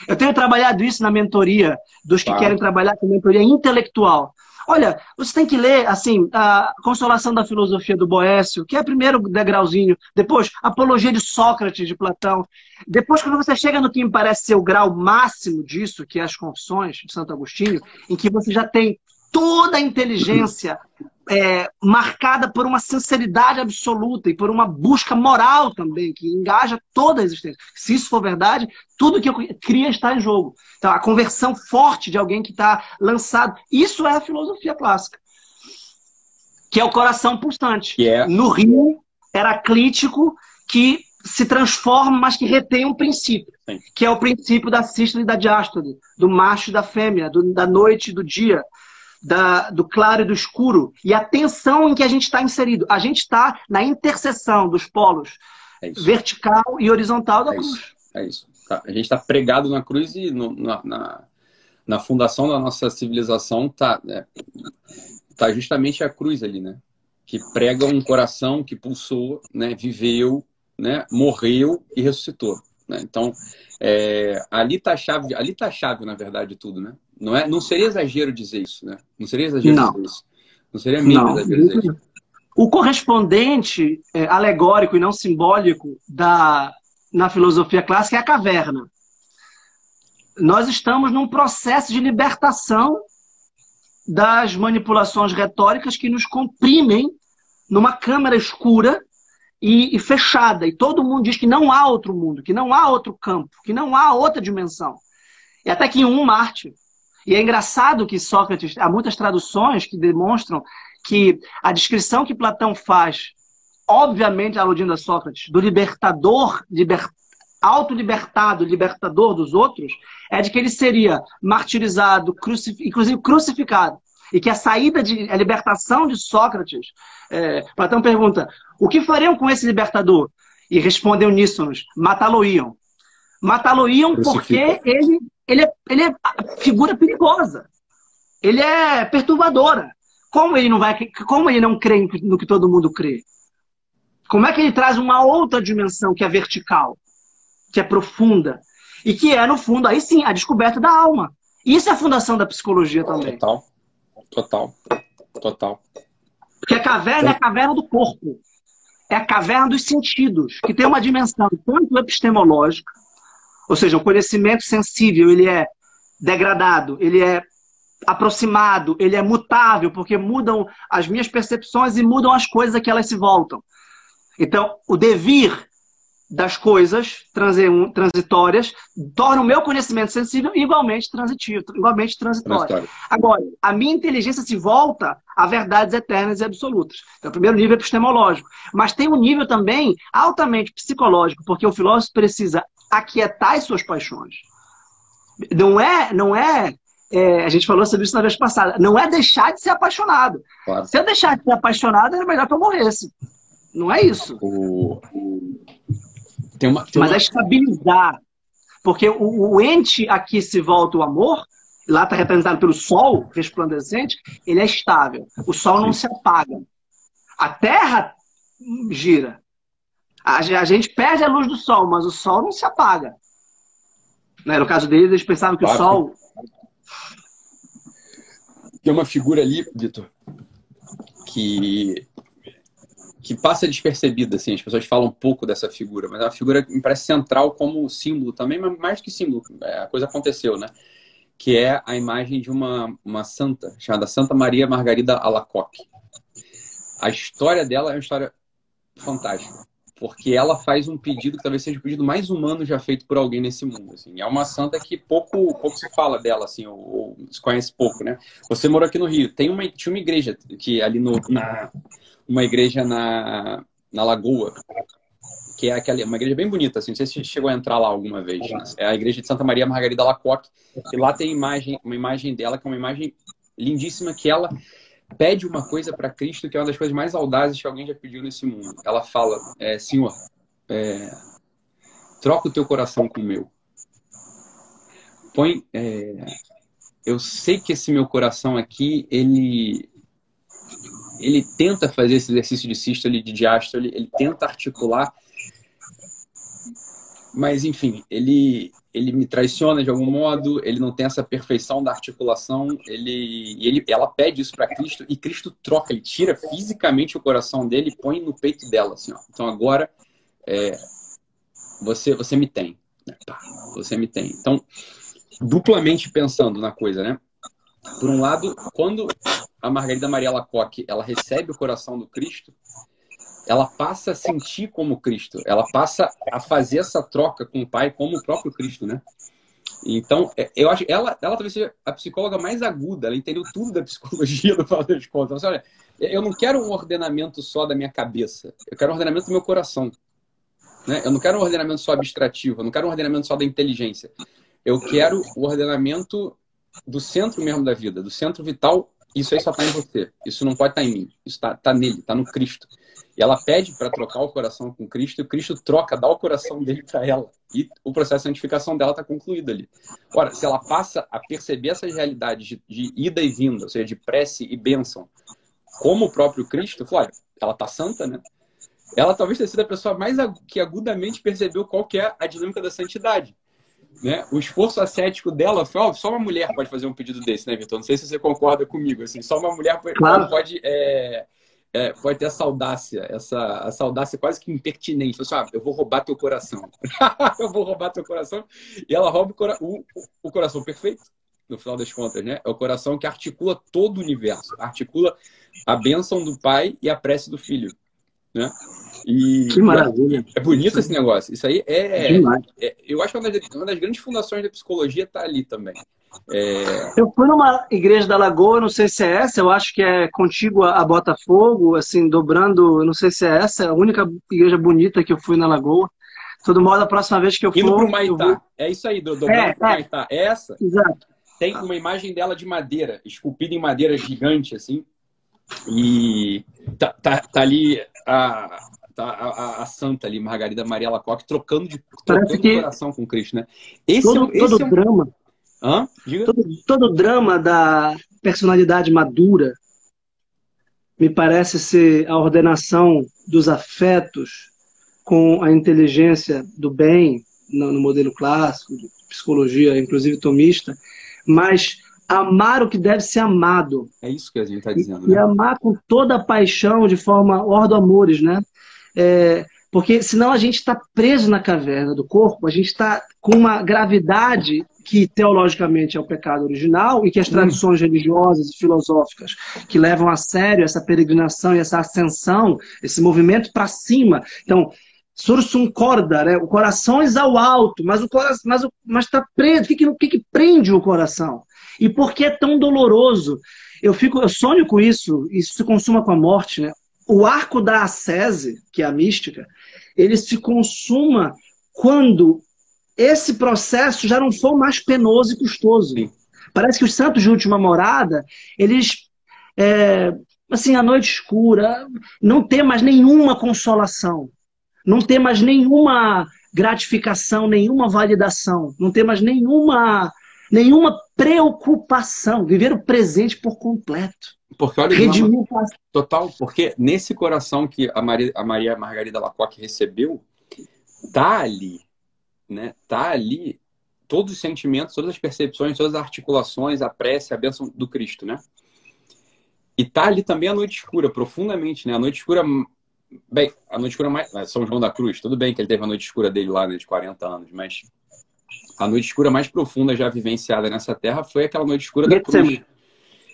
Eu tenho trabalhado isso na mentoria dos que claro. querem trabalhar com mentoria intelectual. Olha, você tem que ler, assim, a Consolação da Filosofia do Boécio, que é o primeiro degrauzinho. Depois, Apologia de Sócrates, de Platão. Depois, quando você chega no que me parece ser o grau máximo disso, que é as Confissões de Santo Agostinho, em que você já tem toda a inteligência é, marcada por uma sinceridade absoluta e por uma busca moral também, que engaja toda a existência. Se isso for verdade, tudo que eu cria está em jogo. Então, a conversão forte de alguém que está lançado. Isso é a filosofia clássica. Que é o coração pulsante. Yeah. No rio heraclítico que se transforma, mas que retém um princípio, Sim. que é o princípio da sístole e da diástole, do macho e da fêmea, do, da noite e do dia, da, do claro e do escuro e a tensão em que a gente está inserido. A gente está na interseção dos polos é vertical e horizontal da é cruz. Isso. É isso. Tá. A gente está pregado na cruz e no, na, na, na, fundação da nossa civilização está é, tá justamente a cruz ali, né? Que prega um coração que pulsou, né? viveu, né? morreu e ressuscitou. Né? Então, é, ali está a chave, ali tá a chave, na verdade, de tudo, né? Não, é, não seria exagero dizer isso, né? Não seria exagero não. dizer isso. Não seria não. exagero dizer isso. O correspondente é, alegórico e não simbólico da, na filosofia clássica é a caverna. Nós estamos num processo de libertação das manipulações retóricas que nos comprimem numa câmara escura e, e, fechada. E todo mundo diz que não há outro mundo, que não há outro campo, que não há outra dimensão. E até que em um Marte, e é engraçado que Sócrates, há muitas traduções que demonstram que a descrição que Platão faz, obviamente aludindo a Sócrates, do libertador, liber, autolibertado, libertador dos outros, é de que ele seria martirizado, crucif, inclusive crucificado. E que a saída de a libertação de Sócrates, é, Platão pergunta: o que fariam com esse libertador? E respondem uníssonos: matá-lo-iam. Matá-lo-iam porque ele ele é, ele é figura perigosa. Ele é perturbadora. Como ele não vai, como ele não crê no que todo mundo crê? Como é que ele traz uma outra dimensão que é vertical, que é profunda e que é no fundo aí sim a descoberta da alma. Isso é a fundação da psicologia também. Total, total, total. Porque a caverna é a caverna do corpo. É é a caverna dos sentidos, que tem uma dimensão tanto epistemológica, ou seja, o conhecimento sensível, ele é degradado, ele é aproximado, ele é mutável, porque mudam as minhas percepções e mudam as coisas que elas se voltam. Então, o devir das coisas transitórias torna o meu conhecimento sensível igualmente transitivo, igualmente transitório. Agora, a minha inteligência se volta a verdades eternas e absolutas. Então, o primeiro nível é epistemológico. Mas tem um nível também altamente psicológico, porque o filósofo precisa aquietar as suas paixões. Não é, não é, é, a gente falou sobre isso na vez passada, não é deixar de ser apaixonado. Claro. Se eu deixar de ser apaixonado, era melhor que eu morresse. Não é isso. O... Tem uma, tem Mas uma... é estabilizar. Porque o, o ente a que se volta o amor, lá está representado pelo sol resplandecente, ele é estável. O sol não se apaga. A Terra gira. A, a gente perde a luz do sol, mas o sol não se apaga. Né? No caso deles, eles pensavam que claro. o sol. Tem uma figura ali, Vitor, que que passa despercebida, assim, as pessoas falam um pouco dessa figura, mas é uma figura que me parece central como símbolo também, mas mais que símbolo, é, a coisa aconteceu, né? Que é a imagem de uma, uma santa, chamada Santa Maria Margarida Alacoque. A história dela é uma história fantástica, porque ela faz um pedido que talvez seja o pedido mais humano já feito por alguém nesse mundo. Assim. É uma santa que pouco, pouco se fala dela, assim, ou, ou se conhece pouco, né? Você morou aqui no Rio, tem uma, tinha uma igreja que ali no, na uma igreja na, na Lagoa, que é aquela, uma igreja bem bonita, assim, não sei se chegou a entrar lá alguma vez. É a igreja de Santa Maria Margarida Lacoque, e lá tem imagem, uma imagem dela, que é uma imagem lindíssima, que ela pede uma coisa para Cristo, que é uma das coisas mais audazes que alguém já pediu nesse mundo. Ela fala, é, Senhor, é, troca o teu coração com o meu. Põe, é, eu sei que esse meu coração aqui, ele ele tenta fazer esse exercício de sístole, de diástole, ele tenta articular, mas enfim, ele ele me traiciona de algum modo, ele não tem essa perfeição da articulação, ele, ele ela pede isso para Cristo e Cristo troca, ele tira fisicamente o coração dele e põe no peito dela, assim, ó. Então agora é, você você me tem, né? você me tem. Então duplamente pensando na coisa, né? Por um lado, quando a Margarida Maria Lacoque ela recebe o coração do Cristo, ela passa a sentir como Cristo, ela passa a fazer essa troca com o Pai como o próprio Cristo, né? Então, é, eu acho ela, ela talvez seja a psicóloga mais aguda, ela entendeu tudo da psicologia do Father de Contas. Olha, eu não quero um ordenamento só da minha cabeça, eu quero um ordenamento do meu coração. Né? Eu não quero um ordenamento só abstrativo, eu não quero um ordenamento só da inteligência. Eu quero o ordenamento do centro mesmo da vida, do centro vital isso aí só está em você. Isso não pode estar tá em mim. Isso está tá nele, está no Cristo. E ela pede para trocar o coração com Cristo, e o Cristo troca, dá o coração dele para ela. E o processo de santificação dela está concluído ali. Ora, se ela passa a perceber essas realidades de, de ida e vinda, ou seja, de prece e bênção, como o próprio Cristo, Flávio, ela está santa, né? Ela talvez tenha sido a pessoa mais que agudamente percebeu qual que é a dinâmica da santidade. Né? O esforço ascético dela foi, ó, só uma mulher pode fazer um pedido desse, né, Vitor? Não sei se você concorda comigo, assim, só uma mulher pode, claro. pode, é, é, pode ter essa audácia, essa, essa audácia quase que impertinente. Assim, ah, eu vou roubar teu coração. eu vou roubar teu coração. E ela rouba o, cora o, o coração perfeito, no final das contas, né? É o coração que articula todo o universo, articula a bênção do pai e a prece do filho, né? E que maravilha. É, bonito esse negócio. Isso aí é, é, é eu acho que uma das, uma das, grandes fundações da psicologia está ali também. É... Eu fui numa igreja da Lagoa, não sei se é essa, eu acho que é contígua a Botafogo, assim, dobrando, não sei se é essa, é a única igreja bonita que eu fui na Lagoa. Todo modo, a próxima vez que eu for. Indo pro Maitá. Vou... É isso aí, do, dobrando é, pro é. Maitá. É essa? Exato. Tem uma imagem dela de madeira, esculpida em madeira gigante, assim. E tá, tá, tá ali a, tá a, a, santa ali, Margarida Maria Lacoque, trocando de trocando de coração com Cristo, né? Esse todo, é, um, todo é um... drama. Hã? Diga. Todo, todo drama da personalidade madura me parece ser a ordenação dos afetos com a inteligência do bem, no, no modelo clássico, de psicologia, inclusive tomista, mas amar o que deve ser amado. É isso que a gente está dizendo. E, né? e amar com toda a paixão, de forma ordo amores, né? É, porque senão a gente está preso na caverna do corpo, a gente está com uma gravidade que teologicamente é o pecado original e que as hum. tradições religiosas e filosóficas que levam a sério essa peregrinação e essa ascensão, esse movimento para cima. Então, sursum corda, né? o coração ao alto, mas o coração, mas o, mas está preso. O que, que, o que, que prende o coração? E por que é tão doloroso? Eu fico, eu sonho com isso. Isso se consuma com a morte, né? O arco da ascese, que é a mística, ele se consuma quando esse processo já não for mais penoso e custoso. Parece que os santos de última morada, eles, é, assim, a noite escura, não tem mais nenhuma consolação, não tem mais nenhuma gratificação, nenhuma validação, não tem mais nenhuma, nenhuma preocupação, viver o presente por completo. Porque olha, total, porque nesse coração que a Maria, a Maria Margarida Lacoque recebeu, tá ali né? Tá ali todos os sentimentos, todas as percepções, todas as articulações, a prece, a bênção do Cristo, né? E tá ali também a noite escura, profundamente, né? A noite escura, bem, a noite escura mais, São João da Cruz, tudo bem que ele teve a noite escura dele lá, né, de 40 anos, mas a noite escura mais profunda já vivenciada nessa terra foi aquela noite escura da cruz.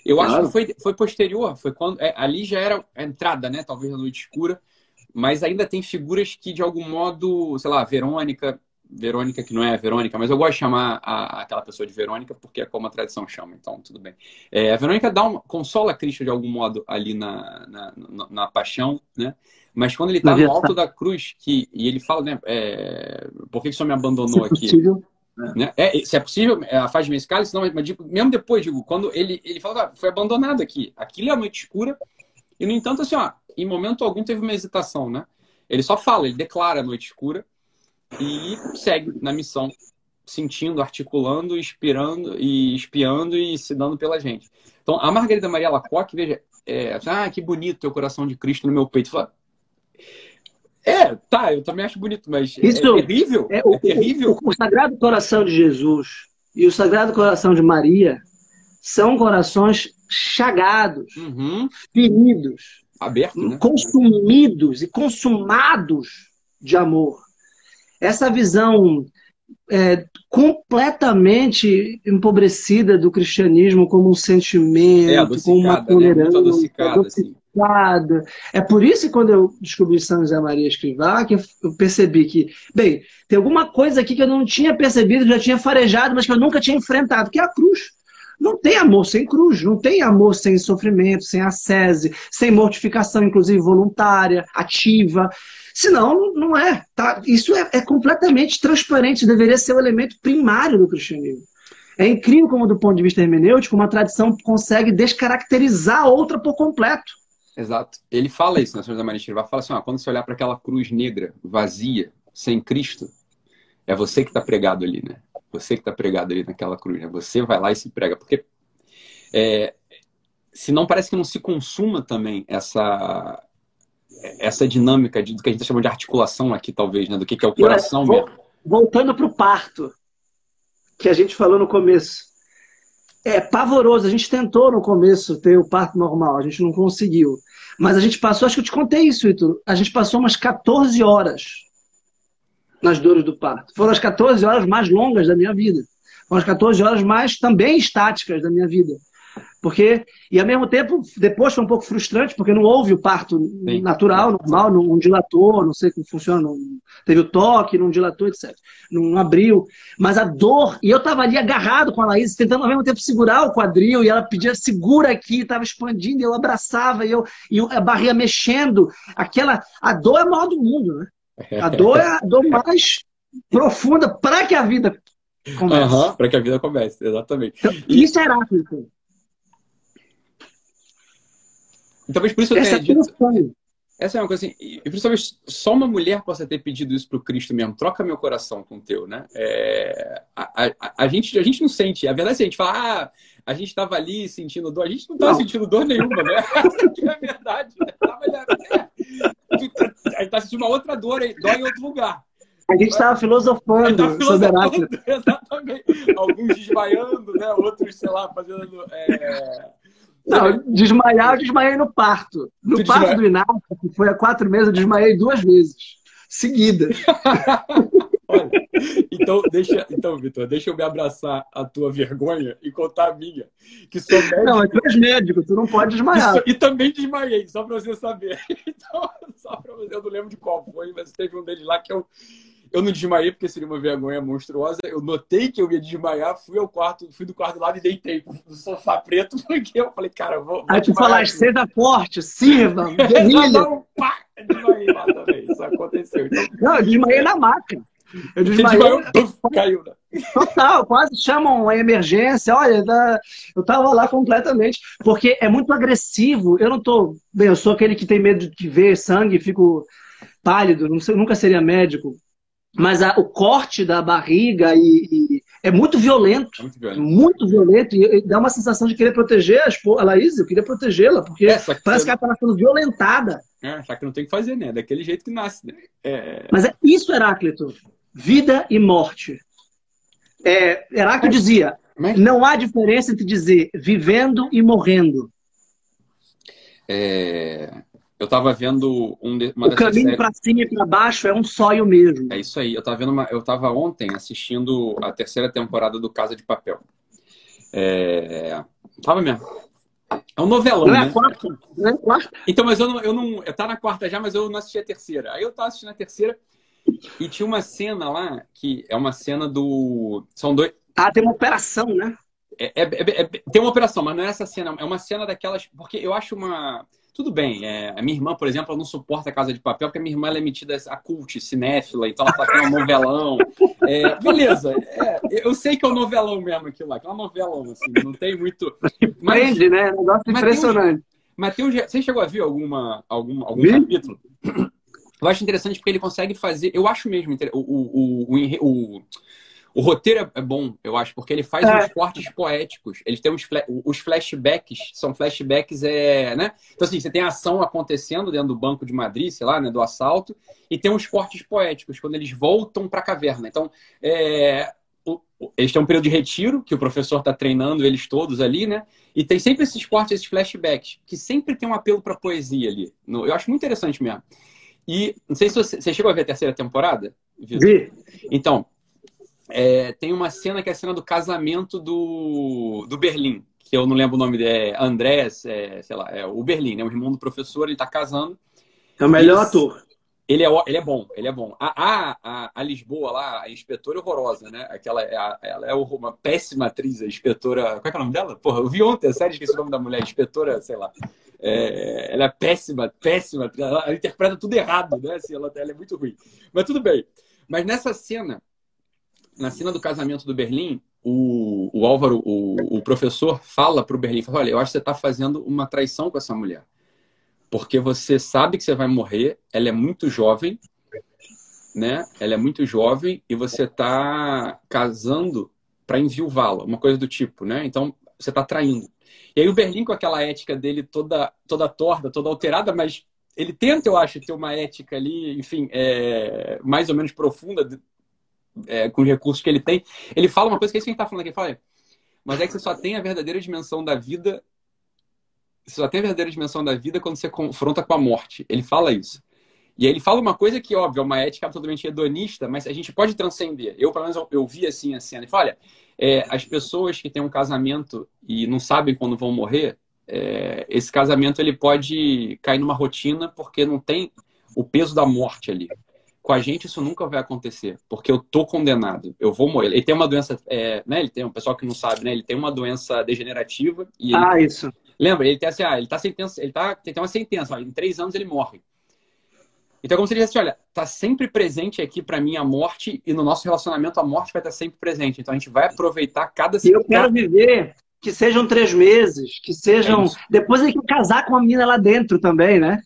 Eu claro. acho que foi, foi posterior, foi quando é, ali já era a entrada, né, talvez a noite escura, mas ainda tem figuras que de algum modo, sei lá, Verônica, Verônica, que não é a Verônica, mas eu gosto de chamar a, aquela pessoa de Verônica porque é como a tradição chama, então tudo bem. É, a Verônica dá uma, consola Cristo de algum modo ali na, na, na, na paixão, né? Mas quando ele está no alto da cruz, que, e ele fala, né? É, por que o senhor me abandonou aqui? Possível. Né? É, se é possível, é, afasta-me esse cálice, não, mas mesmo depois, digo, quando ele, ele fala, ah, foi abandonado aqui, aquilo é a noite escura, e no entanto, assim, ó, em momento algum teve uma hesitação, né? Ele só fala, ele declara a noite escura, e segue na missão, sentindo, articulando, inspirando e espiando e se dando pela gente. Então, a Margarida Maria Lacoque, veja, é, ah, que bonito ter o coração de Cristo no meu peito. Fala, é, tá, eu também acho bonito, mas é Isso, é terrível. É, o, é terrível. O, o, Sagrado Coração de Jesus e o Sagrado Coração de Maria são corações chagados, uhum. feridos, Aberto, né? consumidos e consumados de amor essa visão é, completamente empobrecida do cristianismo como um sentimento, é, como uma né? tolerância. Né? Adocicada, assim. É por isso que quando eu descobri São José Maria Escrivá, que eu percebi que, bem, tem alguma coisa aqui que eu não tinha percebido, já tinha farejado, mas que eu nunca tinha enfrentado, que é a cruz. Não tem amor sem cruz, não tem amor sem sofrimento, sem ascese, sem mortificação, inclusive voluntária, ativa. Senão, não é. Tá? Isso é, é completamente transparente, deveria ser o elemento primário do cristianismo. É incrível como, do ponto de vista hermenêutico, uma tradição consegue descaracterizar a outra por completo. Exato. Ele fala isso na São José Maria Escrivá. Fala assim, ó, quando você olhar para aquela cruz negra, vazia, sem Cristo, é você que está pregado ali, né? Você que está pregado ali naquela cruz, né? Você vai lá e se prega. Porque é, se não parece que não se consuma também essa essa dinâmica de, do que a gente chama de articulação aqui, talvez, né? Do que, que é o coração mesmo. Voltando para o parto, que a gente falou no começo. É pavoroso. A gente tentou no começo ter o parto normal, a gente não conseguiu. Mas a gente passou, acho que eu te contei isso, Ito. A gente passou umas 14 horas nas dores do parto. Foram as 14 horas mais longas da minha vida. Foram as 14 horas mais também estáticas da minha vida. Porque, e ao mesmo tempo, depois foi um pouco frustrante, porque não houve o parto Sim. natural, normal, não, dilatou, não sei como funciona, não, teve o toque, não dilatou, etc. Não, não abriu. Mas a dor, e eu estava ali agarrado com a Laís, tentando ao mesmo tempo segurar o quadril, e ela pedia, segura aqui, estava expandindo, e eu abraçava, e, eu, e a barriga mexendo. Aquela, a dor é a maior do mundo, né? A dor é a dor mais profunda para que a vida comece. Uhum, para que a vida comece, exatamente. Então, e... Isso é Heráclito. Então, talvez por isso eu Essa tenha dito. Essa é uma coisa assim, e principalmente só uma mulher possa ter pedido isso pro Cristo mesmo. Troca meu coração com o teu, né? É, a, a, a, gente, a gente não sente. A verdade é que a gente fala, ah, a gente estava ali sentindo dor. A gente não estava sentindo dor nenhuma, né? Essa é a verdade. Né? É, a gente tá sentindo uma outra dor, aí, dor em outro lugar. A gente estava filosofando, filosofando Exatamente. Alguns desmaiando, né? Outros, sei lá, fazendo. É Não, desmaiar, eu desmaiei no parto. No tu parto desmaia... do Inácio, que foi há quatro meses, eu desmaiei duas vezes, seguidas. Olha, então, deixa, então, Vitor, deixa eu me abraçar a tua vergonha e contar a minha. Que sou médico. Não, tu és médico, tu não pode desmaiar. E, e também desmaiei, só para você saber. Então, só para você, eu não lembro de qual foi, mas teve um deles lá que eu eu não desmaiei porque seria uma vergonha monstruosa. Eu notei que eu ia desmaiar, fui ao quarto, fui do quarto lado e deitei no sofá preto, porque eu falei, cara, vou. vou Aí tu falaste, seja forte, sirva, guerrilha. não, pá, desmaiei lá também. Isso aconteceu. Então... Não, eu desmaiei na maca. Eu desmaiei. Desmaiou, caiu, né? Total, quase chamam a emergência. Olha, eu tava lá completamente. Porque é muito agressivo. Eu não tô. Bem, eu sou aquele que tem medo de ver sangue fico pálido. Sei, nunca seria médico mas a, o corte da barriga e, e é muito violento, é muito violento, muito violento e, e, dá uma sensação de querer proteger a, a Laís, eu queria protegê-la, porque é, que parece que ela está sendo violentada. É, só que não tem que fazer, né? Daquele jeito que nasce. Né? É... Mas é isso, Heráclito. Vida e morte. É, Heráclito dizia, mas... não há diferença entre dizer vivendo e morrendo. É... Eu tava vendo um de, uma O caminho séries... para cima e para baixo é um só e o mesmo. É isso aí. Eu tava vendo uma... eu tava ontem assistindo a terceira temporada do Casa de Papel. É... Tava mesmo. É um novelão, não é né? quarta, não é quarta. Então, mas eu não, eu não. Eu tá na quarta já, mas eu não assisti a terceira. Aí eu tava assistindo a terceira e tinha uma cena lá que é uma cena do. São dois. Ah, tem uma operação, né? É, é, é, é tem uma operação, mas não é essa cena. É uma cena daquelas. Porque eu acho uma tudo bem, é, a minha irmã, por exemplo, ela não suporta a Casa de Papel, porque a minha irmã é metida a cult, cinéfila, então ela fala que é um novelão. É, beleza, é, eu sei que é um novelão mesmo aquilo lá, que é um novelão, assim, não tem muito... Mas, Prende, né? Negócio impressionante. Mas tem um, você chegou a ver alguma, alguma, algum capítulo? Eu acho interessante porque ele consegue fazer... Eu acho mesmo o, o, o, o o roteiro é bom, eu acho, porque ele faz é. uns cortes poéticos. Ele tem uns os flashbacks, são flashbacks, é, né? Então, assim, você tem ação acontecendo dentro do Banco de Madrid, sei lá, né, do assalto, e tem uns cortes poéticos, quando eles voltam para a caverna. Então, é, o, eles têm um período de retiro, que o professor está treinando eles todos ali, né? E tem sempre esses cortes, esses flashbacks, que sempre tem um apelo para poesia ali. Eu acho muito interessante mesmo. E não sei se você, você chegou a ver a terceira temporada? Vi. Então, é, tem uma cena que é a cena do casamento do, do Berlim, que eu não lembro o nome dele, é Andrés, é, sei lá, é o Berlim, né? O irmão do professor, ele tá casando. É o melhor ele, ator. Ele é, ele é bom, ele é bom. A, a, a Lisboa lá, a inspetora é horrorosa, né? Aquela, é a, ela é uma péssima atriz, a inspetora. Qual é, é o nome dela? Porra, eu vi ontem a série, esqueci o nome da mulher, inspetora, sei lá. É, ela é péssima, péssima. Ela, ela, interpreta tudo errado, né? Assim, ela, ela é muito ruim. Mas tudo bem. Mas nessa cena, na cena do casamento do Berlim, o, o Álvaro, o, o professor, fala para o Berlim, fala, olha, eu acho que você está fazendo uma traição com essa mulher. Porque você sabe que você vai morrer, ela é muito jovem, né? Ela é muito jovem e você está casando para enviuvá-la, uma coisa do tipo, né? Então, você está traindo. E aí o Berlim, com aquela ética dele toda, toda torta, toda alterada, mas ele tenta, eu acho, ter uma ética ali, enfim, é, mais ou menos profunda é, com os recursos que ele tem. Ele fala uma coisa que é isso que a gente está falando aqui. Ele fala, mas é que você só tem a verdadeira dimensão da vida. Você só tem a verdadeira dimensão da vida quando você confronta com a morte. Ele fala isso. E aí ele fala uma coisa que, óbvio, é uma ética absolutamente hedonista, mas a gente pode transcender. Eu, pelo menos, eu, eu vi assim a cena. Ele fala, olha, é, as pessoas que têm um casamento e não sabem quando vão morrer, é, esse casamento ele pode cair numa rotina porque não tem o peso da morte ali. Com a gente isso nunca vai acontecer, porque eu tô condenado, eu vou morrer. Ele tem uma doença, é, né? Ele tem um pessoal que não sabe, né? Ele tem uma doença degenerativa e ele, ah, isso. Lembra? Ele tem assim, ah, ele tá sentença, ele tá tem uma sentença, ó, em três anos ele morre. Então, como se ele dissesse, olha, tá sempre presente aqui para mim a morte e no nosso relacionamento a morte vai estar sempre presente. Então a gente vai aproveitar cada. E eu quero viver que sejam três meses, que sejam. É Depois ele quer casar com uma menina lá dentro também, né?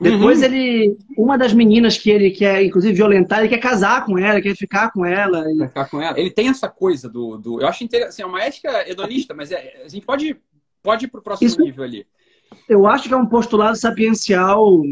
Depois uhum. ele. Uma das meninas que ele quer, inclusive, violentar, ele quer casar com ela, quer ficar com ela. E... ficar com ela. Ele tem essa coisa do. do eu acho interessante, assim, é uma ética hedonista, mas é, a gente pode, pode ir para o próximo Isso, nível ali. Eu acho que é um postulado sapiencial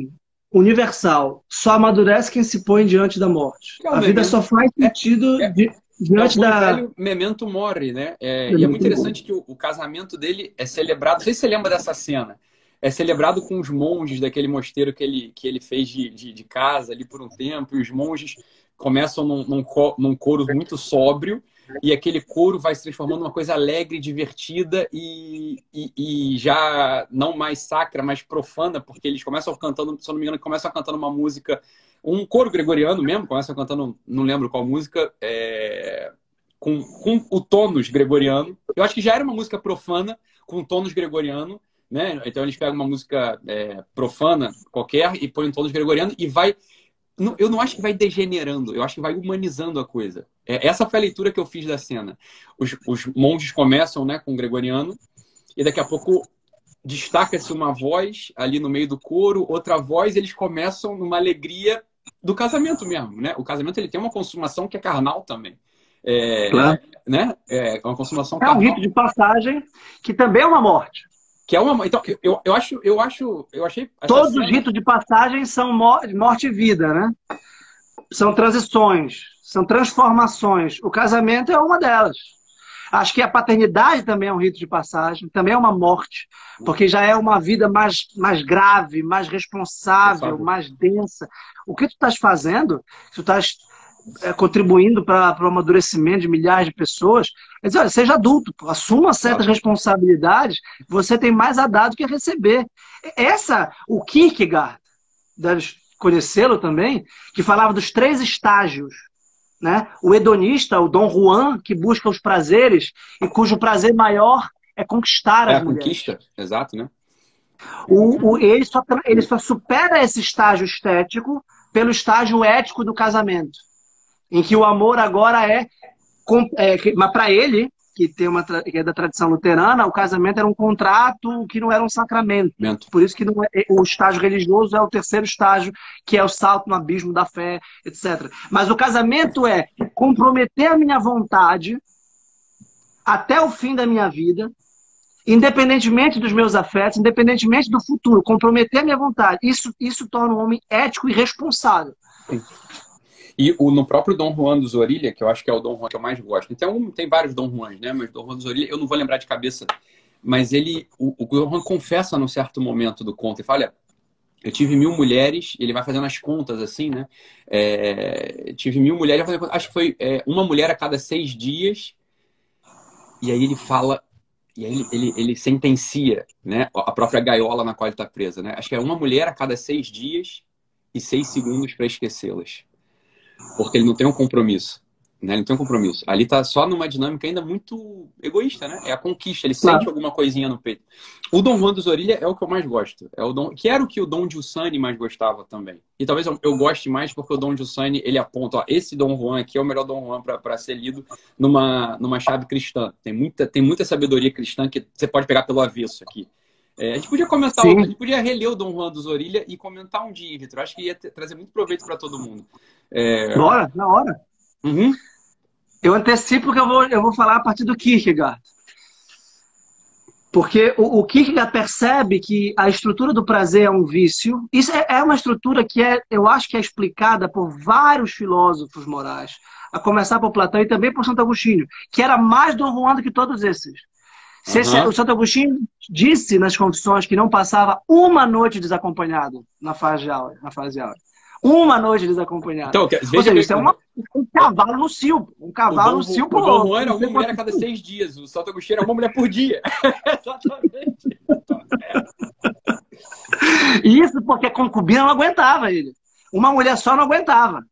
universal. Só amadurece quem se põe diante da morte. Realmente. A vida só faz é, sentido é, é. Diante é o da... velho memento mori, né? É, e é muito interessante que o, o, casamento dele é celebrado. Não sei se você lembra dessa cena. É celebrado com os monges daquele mosteiro que ele, que ele fez de, de, de casa ali por um tempo. E os monges começam num, num, num coro muito sóbrio e aquele coro vai se transformando numa coisa alegre, divertida e, e, e, já não mais sacra, mas profana, porque eles começam cantando, se eu não me engano, começam cantando uma música, um coro gregoriano mesmo, começam cantando, não lembro qual música, é, com, com o tônus gregoriano. Eu acho que já era uma música profana, com tônus gregoriano, né? Então eles pegam uma música é, profana qualquer e põem um tônus gregoriano e vai eu não acho que vai degenerando, eu acho que vai humanizando a coisa. É, essa foi a leitura que eu fiz da cena. Os, os monges começam né, com o gregoriano, e daqui a pouco destaca-se uma voz ali no meio do coro, outra voz, eles começam numa alegria do casamento mesmo. Né? O casamento ele tem uma consumação que é carnal também. É, claro. né? é uma consumação é carnal. um rito de passagem que também é uma morte. Que é uma. Então, eu, eu acho, eu acho, eu achei. Todos cena... os ritos de passagem são morte e vida, né? São transições, são transformações. O casamento é uma delas. Acho que a paternidade também é um rito de passagem, também é uma morte, porque já é uma vida mais, mais grave, mais responsável, mais densa. O que tu estás fazendo? Tu estás é, contribuindo para o amadurecimento de milhares de pessoas, é dizer, olha, seja adulto, assuma certas responsabilidades, você tem mais a dar do que a receber. Essa, o Kierkegaard, deve conhecê-lo também, que falava dos três estágios. Né? O hedonista, o Dom Juan, que busca os prazeres e cujo prazer maior é conquistar é as mulheres. conquista, exato, né? O, o, ele, só, ele só supera esse estágio estético pelo estágio ético do casamento em que o amor agora é, é mas para ele que tem uma que é da tradição luterana, o casamento era um contrato que não era um sacramento. Por isso que é, o estágio religioso é o terceiro estágio, que é o salto no abismo da fé, etc. Mas o casamento é comprometer a minha vontade até o fim da minha vida, independentemente dos meus afetos, independentemente do futuro, comprometer a minha vontade. Isso, isso torna o homem ético e responsável. Sim. E o, no próprio Dom Juan dos Orilha, que eu acho que é o Dom Juan que eu mais gosto. Então, tem vários Dom Juans, né? Mas Dom Juan dos Orilha, eu não vou lembrar de cabeça. Mas ele, o, o Dom Juan confessa num certo momento do conto e fala: olha, eu tive mil mulheres, ele vai fazendo as contas assim, né? É, tive mil mulheres, acho que foi é, uma mulher a cada seis dias. E aí ele fala, e aí ele, ele, ele sentencia né, a própria gaiola na qual ele está presa. Né? Acho que é uma mulher a cada seis dias e seis segundos para esquecê-las porque ele não tem um compromisso. Né? Ele não tem um compromisso. Ali tá só numa dinâmica ainda muito egoísta, né? É a conquista, ele claro. sente alguma coisinha no peito. O Dom Juan dos Orilha é o que eu mais gosto. É o Dom, que era o que o Dom Giussani mais gostava também. E talvez eu, eu goste mais porque o Dom Giussani, ele aponta, ó, esse Dom Juan aqui é o melhor Dom Juan para ser lido numa, numa chave cristã. Tem muita, tem muita sabedoria cristã que você pode pegar pelo avesso aqui. É, a gente podia comentar, a gente podia reler o Dom Juan dos Orilha e comentar um dia, Vitor. Acho que ia trazer muito proveito para todo mundo. É... Bora, na hora. Uhum. Eu antecipo que eu vou, eu vou falar a partir do Kierkegaard. Porque o, o Kierkegaard percebe que a estrutura do prazer é um vício. Isso é, é uma estrutura que é, eu acho que é explicada por vários filósofos morais, a começar por Platão e também por Santo Agostinho, que era mais Dom Juan do que todos esses. Uhum. O Santo Agostinho disse nas confissões que não passava uma noite desacompanhado na fase de aula. Na fase aula. Uma noite desacompanhado. Então, veja Ou seja, isso é uma, um cavalo no cio. Um cavalo no cio. O Dom Juan era uma mulher a cada seis dias. O Santo Agostinho era uma mulher por dia. Exatamente. Isso porque a concubina não aguentava ele. Uma mulher só não aguentava.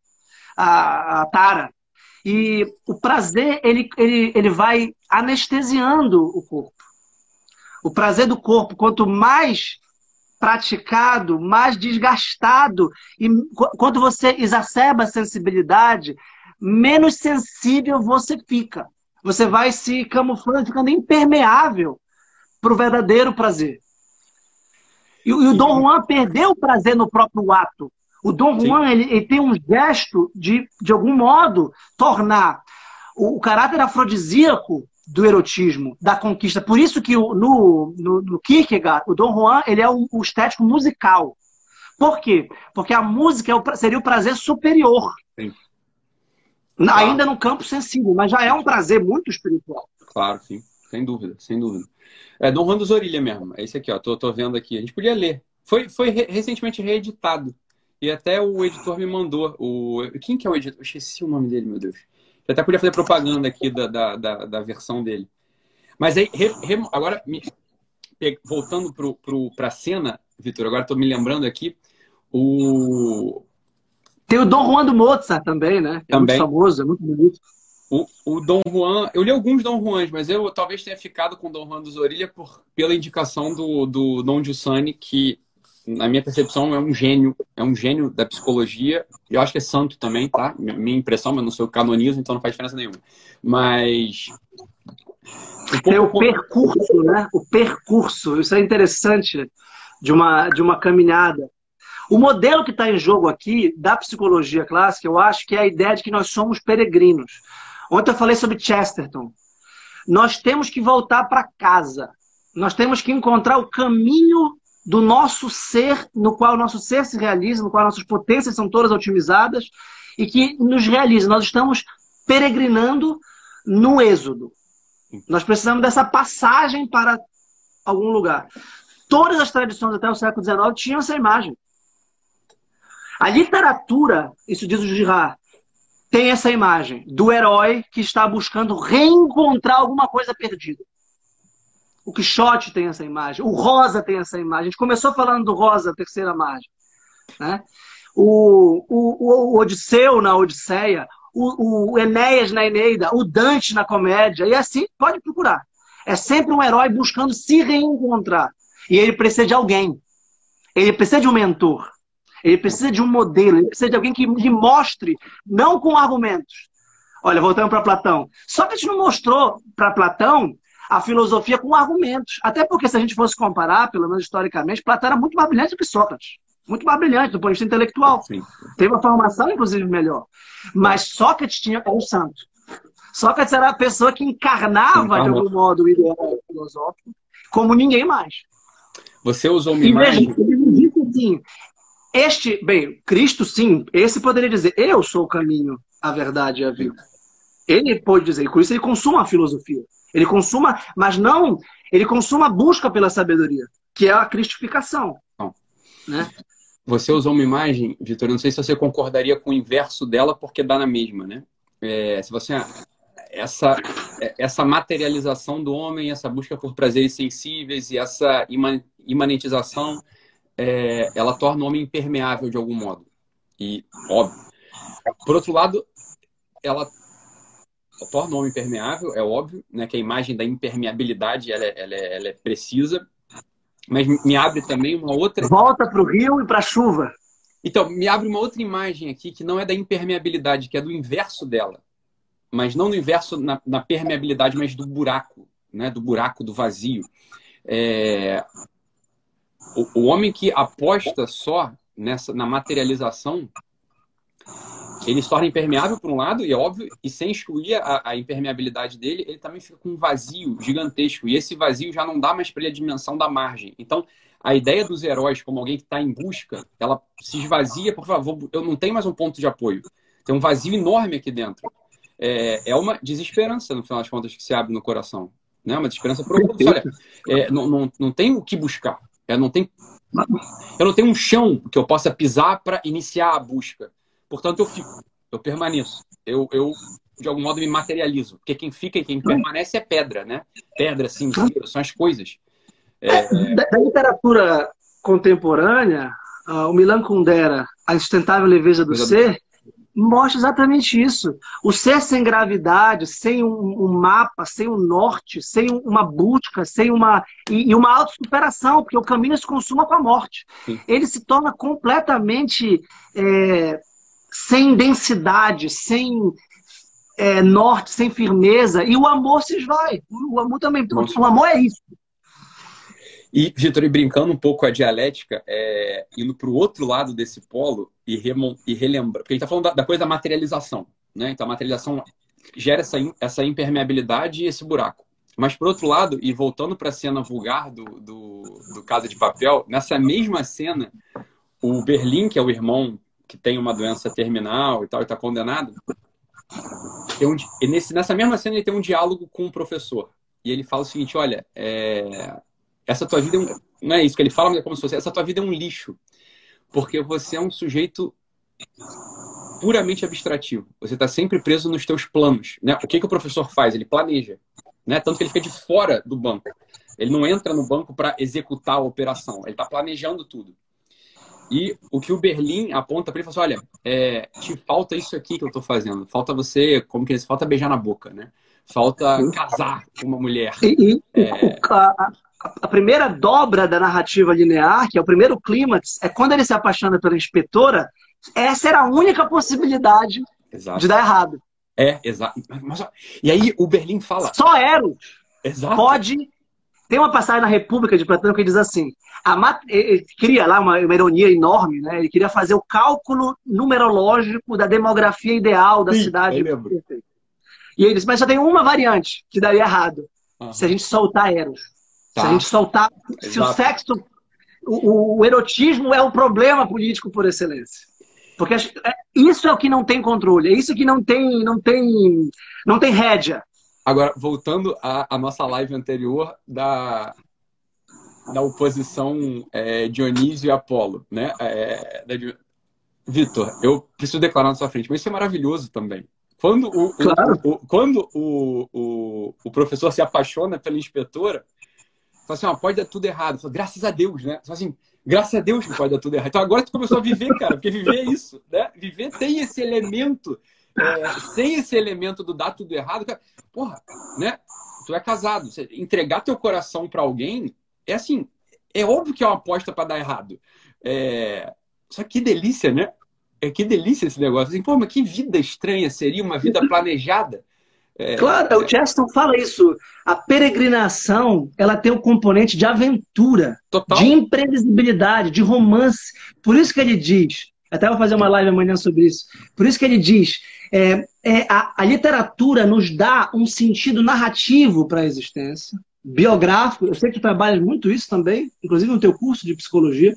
A, a Tara. E o prazer, ele, ele, ele vai anestesiando o corpo. O prazer do corpo, quanto mais praticado, mais desgastado, e quando você exacerba a sensibilidade, menos sensível você fica. Você vai se camuflando, ficando impermeável para o verdadeiro prazer. E, e o Dom Juan perdeu o prazer no próprio ato. O Dom Juan ele, ele, tem um gesto de, de algum modo, tornar o, o caráter afrodisíaco do erotismo, da conquista. Por isso que no, no, no Kierkegaard, o Dom Juan ele é o, o estético musical. Por quê? Porque a música é o, seria o prazer superior. Sim. Ainda no campo sensível, mas já é um prazer muito espiritual. Claro, sim. Sem dúvida, sem dúvida. É Dom Juan dos Orilha mesmo. É esse aqui, ó. Tô, tô vendo aqui. A gente podia ler. Foi, foi re recentemente reeditado. E até o editor me mandou. O... Quem que é o editor? Eu esqueci o nome dele, meu Deus. Eu até podia fazer propaganda aqui da, da, da, da versão dele. Mas aí, re, re, agora, me, voltando para a cena, Vitor, agora estou me lembrando aqui, o... Tem o Dom Juan do Mozart também, né? É também. muito famoso, é muito bonito. O, o Dom Juan, eu li alguns Dom Juans, mas eu talvez tenha ficado com o Dom Juan dos Orilha por, pela indicação do, do Dom Giussani, que na minha percepção, é um gênio, é um gênio da psicologia. Eu acho que é santo também, tá? Minha impressão, mas não sou canonizo, então não faz diferença nenhuma. Mas. Um é o percurso, né? O percurso. Isso é interessante de uma, de uma caminhada. O modelo que está em jogo aqui, da psicologia clássica, eu acho que é a ideia de que nós somos peregrinos. Ontem eu falei sobre Chesterton. Nós temos que voltar para casa. Nós temos que encontrar o caminho do nosso ser, no qual o nosso ser se realiza, no qual nossas potências são todas otimizadas e que nos realiza. Nós estamos peregrinando no êxodo. Nós precisamos dessa passagem para algum lugar. Todas as tradições até o século XIX tinham essa imagem. A literatura, isso diz o Girard, tem essa imagem do herói que está buscando reencontrar alguma coisa perdida. O Quixote tem essa imagem, o Rosa tem essa imagem. A gente começou falando do Rosa, terceira margem. Né? O, o, o Odisseu na Odisseia, o, o Enéas na Eneida, o Dante na comédia, e assim pode procurar. É sempre um herói buscando se reencontrar. E ele precisa de alguém. Ele precisa de um mentor. Ele precisa de um modelo. Ele precisa de alguém que lhe mostre, não com argumentos. Olha, voltando para Platão. Só que a gente não mostrou para Platão a filosofia com argumentos. Até porque, se a gente fosse comparar, pelo menos historicamente, Platão era muito mais brilhante do que Sócrates. Muito mais brilhante do ponto de vista intelectual. Sim. Teve uma formação, inclusive, melhor. Mas Sócrates tinha o santo. Sócrates era a pessoa que encarnava, de algum modo, o ideal filosófico, como ninguém mais. Você usou uma imagem... Assim, este, bem, Cristo sim, esse poderia dizer, eu sou o caminho, a verdade e a vida. Ele pode dizer, com isso ele consuma a filosofia. Ele consuma, mas não, ele consuma a busca pela sabedoria, que é a cristificação. Né? Você usou uma imagem, Vitor, não sei se você concordaria com o inverso dela, porque dá na mesma, né? É, se você essa essa materialização do homem, essa busca por prazeres sensíveis e essa imanentização, é, ela torna o homem impermeável de algum modo. E óbvio. Por outro lado, ela torna o homem impermeável, é óbvio, né, que a imagem da impermeabilidade ela é, ela é, ela é precisa, mas me abre também uma outra. Volta para o rio e para a chuva. Então, me abre uma outra imagem aqui que não é da impermeabilidade, que é do inverso dela. Mas não no inverso na, na permeabilidade, mas do buraco, né? do buraco, do vazio. É... O, o homem que aposta só nessa, na materialização ele se torna impermeável por um lado, e é óbvio, e sem excluir a, a, impermeabilidade dele, ele também fica com um vazio gigantesco. E esse vazio já não dá mais para ele a dimensão da margem. Então, a ideia dos heróis como alguém que está em busca, ela se esvazia, por favor, eu não tenho mais um ponto de apoio. Tem um vazio enorme aqui dentro. É, é uma desesperança, no final das contas, que se abre no coração. Né? Uma desesperança profunda. Olha, é, não, não, não tem o que buscar. É, não tem, eu não tenho um chão que eu possa pisar para iniciar a busca. Portanto, eu fico, eu permaneço. Eu, eu, de algum modo, me materializo. Porque quem fica e quem permanece é pedra, né? Pedra, cinzeiro, são as coisas. É... Da, da, literatura contemporânea, uh, o Milan Kundera, A Insustentável Leveza do Ser, mostra exatamente isso. O ser sem gravidade, sem um, um, mapa, sem um norte, sem uma busca, sem uma. e, e uma autossuperação, porque o caminho se consuma com a morte. Sim. Ele se torna completamente. É, sem densidade, sem é, norte, sem firmeza, e o amor se esvai. O amor também. Nossa. O amor é isso. E, Vitor, e brincando um pouco a dialética, é, indo para o outro lado desse polo e, remon, e relembrar, porque a gente está falando da, da, coisa da materialização, né? Então a materialização gera essa, essa impermeabilidade e esse buraco. Mas, por outro lado, e voltando para a cena vulgar do, do, do Casa de Papel, nessa mesma cena, o Berlim, que é o irmão que tem uma doença terminal e tal, e está condenado, um, nesse, nessa mesma cena ele tem um diálogo com um professor. E ele fala o seguinte: olha, é, essa tua vida é um, não é isso que ele fala, mas é como se fosse essa tua vida é um lixo, porque você é um sujeito puramente abstrativo. Você está sempre preso nos teus planos. Né? O que, que o professor faz? Ele planeja. Né? Tanto que ele fica de fora do banco. Ele não entra no banco para executar a operação. Ele está planejando tudo. E o que o Berlim aponta para ele, fala assim, olha, é, te falta isso aqui que eu estou fazendo. Falta você, como que eles falta beijar na boca, né? Falta casar com uma mulher. E, é... a, a, primeira dobra da narrativa linear, que é o primeiro clímax, é quando ele se apaixona pela inspetora, essa era a única possibilidade exato. de dar errado. É, exato. Mas, e aí o Berlim fala. Só Eros exato. pode. Tem uma passagem na República de Platão que diz assim: mat... ele cria lá uma, uma, ironia enorme, né? Ele queria fazer o cálculo numerológico da demografia ideal da Sim, cidade. E ele disse: mas só tem uma variante que daria errado. Uhum. Se a gente soltar Eros. Tá. Se a tá. gente soltar. Exato. Se o sexo. O, o erotismo é o problema político por excelência. Porque é, isso é o que não tem controle, é isso que não tem, não tem, não tem rédea. Agora, voltando à, à nossa live anterior da, da oposição é, Dionísio e Apolo, né? É, Vitor, eu preciso declarar na sua frente, mas isso é maravilhoso também. Quando o, claro. o, o quando o, o, o, professor se apaixona pela inspetora, fala assim, ó, pode dar tudo errado. Fala, Graças a Deus, né? Fala assim, Graças a Deus que pode dar tudo errado. Então agora tu começou a viver, cara, porque viver é isso, né? Viver tem esse elemento. É, sem esse elemento do dar tudo errado, cara, porra, né? Tu é casado, entregar teu coração para alguém é assim, é óbvio que é uma aposta para dar errado. É... Só que delícia, né? É que delícia esse negócio. Assim, pô, mas que vida estranha seria uma vida planejada. É, claro, o Cheston fala isso. A peregrinação, ela tem um componente de aventura, Total. de imprevisibilidade, de romance. Por isso que ele diz, até vou fazer uma live amanhã sobre isso. Por isso que ele diz, é, é a, a literatura nos dá um sentido narrativo para a existência, biográfico. Eu sei que tu trabalhas muito isso também, inclusive no teu curso de psicologia,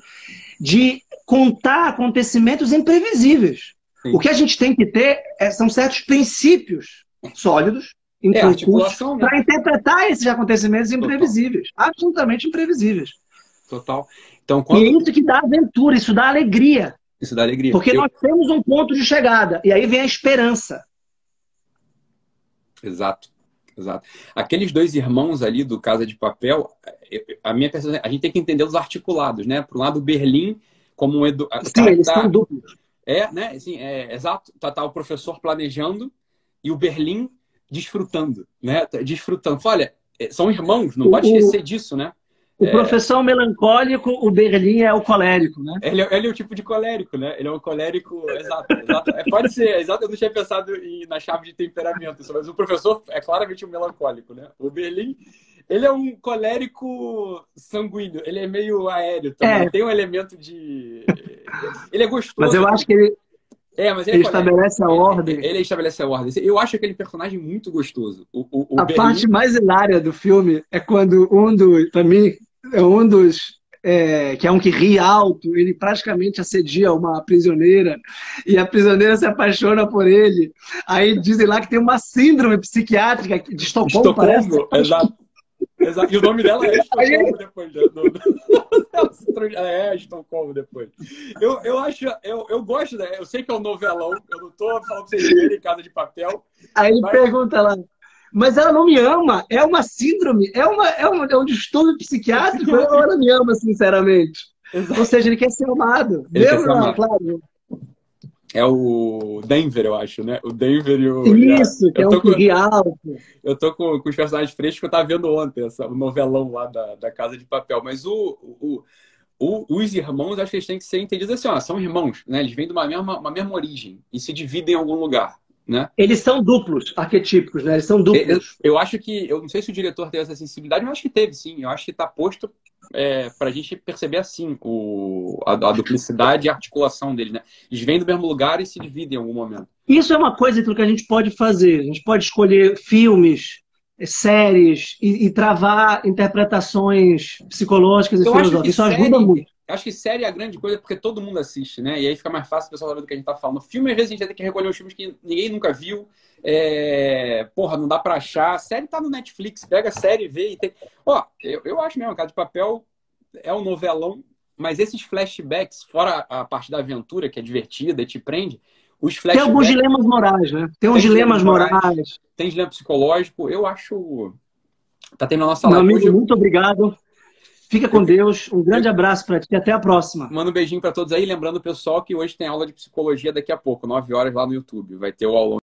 de contar acontecimentos imprevisíveis. Sim. O que a gente tem que ter é, são certos princípios sólidos, é, né? para interpretar esses acontecimentos imprevisíveis, Total. absolutamente imprevisíveis. Total. Então, quando... E é isso que dá aventura, isso dá alegria. Isso dá alegria. Porque Eu... nós temos um ponto de chegada, e aí vem a esperança. Exato. Exato. Aqueles dois irmãos ali do Casa de Papel, a minha a gente tem que entender os articulados, né? Por um lado, Berlim como um edu... Sim, eles tá... são duplos. É, né? Assim, é, exato. Tá, tá o professor planejando e o Berlim desfrutando, né? Desfrutando. Olha, é, são irmãos, não o, pode esquecer disso, né? O é... professor melancólico, o Berlim é o colérico, né? Ele, é, ele é o tipo de colérico, né? Ele é um colérico, exato. exato. É, pode ser, exato. Eu não tinha pensado em, na chave de temperamento, mas o professor é claramente um melancólico, né? O Berlim, ele é um colérico sanguíneo, ele é meio aéreo também. É. Tem um elemento de. Ele é gostoso. Mas eu acho que ele, é, mas ele, ele estabelece a ordem. Ele estabelece a ordem. Eu acho aquele personagem muito gostoso. O, o, o a Berlim... parte mais hilária do filme é quando um dos, pra mim, é um dos é, que é um que ri alto, ele praticamente assedia uma prisioneira e a prisioneira se apaixona por ele. Aí dizem lá que tem uma síndrome psiquiátrica de Estocolmo, Estocolmo parece. Exato. Exato. E o nome dela é Estocolmo depois. Do, do... é, Estocolmo depois. Eu, eu acho, eu, eu gosto, né? Eu sei que é um novelão, eu não tô falando pra vocês verem em casa de papel. Aí ele mas... pergunta lá, mas ela não me ama, é uma síndrome, é, uma, é, um, é um distúrbio psiquiátrico, ela me ama, sinceramente? Exato. Ou seja, ele quer ser amado. Ele Mesmo, não, claro é o Denver, eu acho, né? O Denver e o. Isso, que é um com, alto. Eu tô com, com os personagens frescos que eu tava vendo ontem, essa, o novelão lá da, da Casa de Papel. Mas o, o, o, os irmãos, acho que eles têm que ser entendidos assim, ó, são irmãos, né? Eles vêm de uma mesma, uma mesma origem e se dividem em algum lugar. Né? Eles são duplos, arquetípicos, né? Eles são duplos. Eu, eu, acho que, eu não sei se o diretor teve essa sensibilidade, mas eu acho que teve, sim. Eu acho que está posto é, para a gente perceber assim o, a, a, duplicidade e a articulação deles, né? Eles vêm do mesmo lugar e se dividem em algum momento. Isso é uma coisa que a gente pode fazer. A gente pode escolher filmes, séries e, e travar interpretações psicológicas e filosóficas. Isso série, ajuda muito. Acho que série é a grande coisa porque todo mundo assiste, né? E aí fica mais fácil o pessoal saber do que a gente tá falando. Filme, às vezes, a gente tem que recolher os filmes que ninguém nunca viu. É... Porra, não dá pra achar. A série tá no Netflix, pega a série, vê e tem. Ó, eu, eu acho mesmo, Casa de Papel é um novelão, mas esses flashbacks, fora a parte da aventura, que é divertida e te prende, os flashbacks. Tem alguns dilemas morais, né? Tem uns tem dilemas morais, morais. Tem dilema psicológico. Eu acho. Tá tendo a nossa live. Meu amigo, hoje... muito obrigado. Fica com Deus. Um grande abraço para ti. Até a próxima. Manda um beijinho para todos aí. Lembrando, pessoal, que hoje tem aula de psicologia daqui a pouco, 9 horas lá no YouTube. Vai ter o aulão.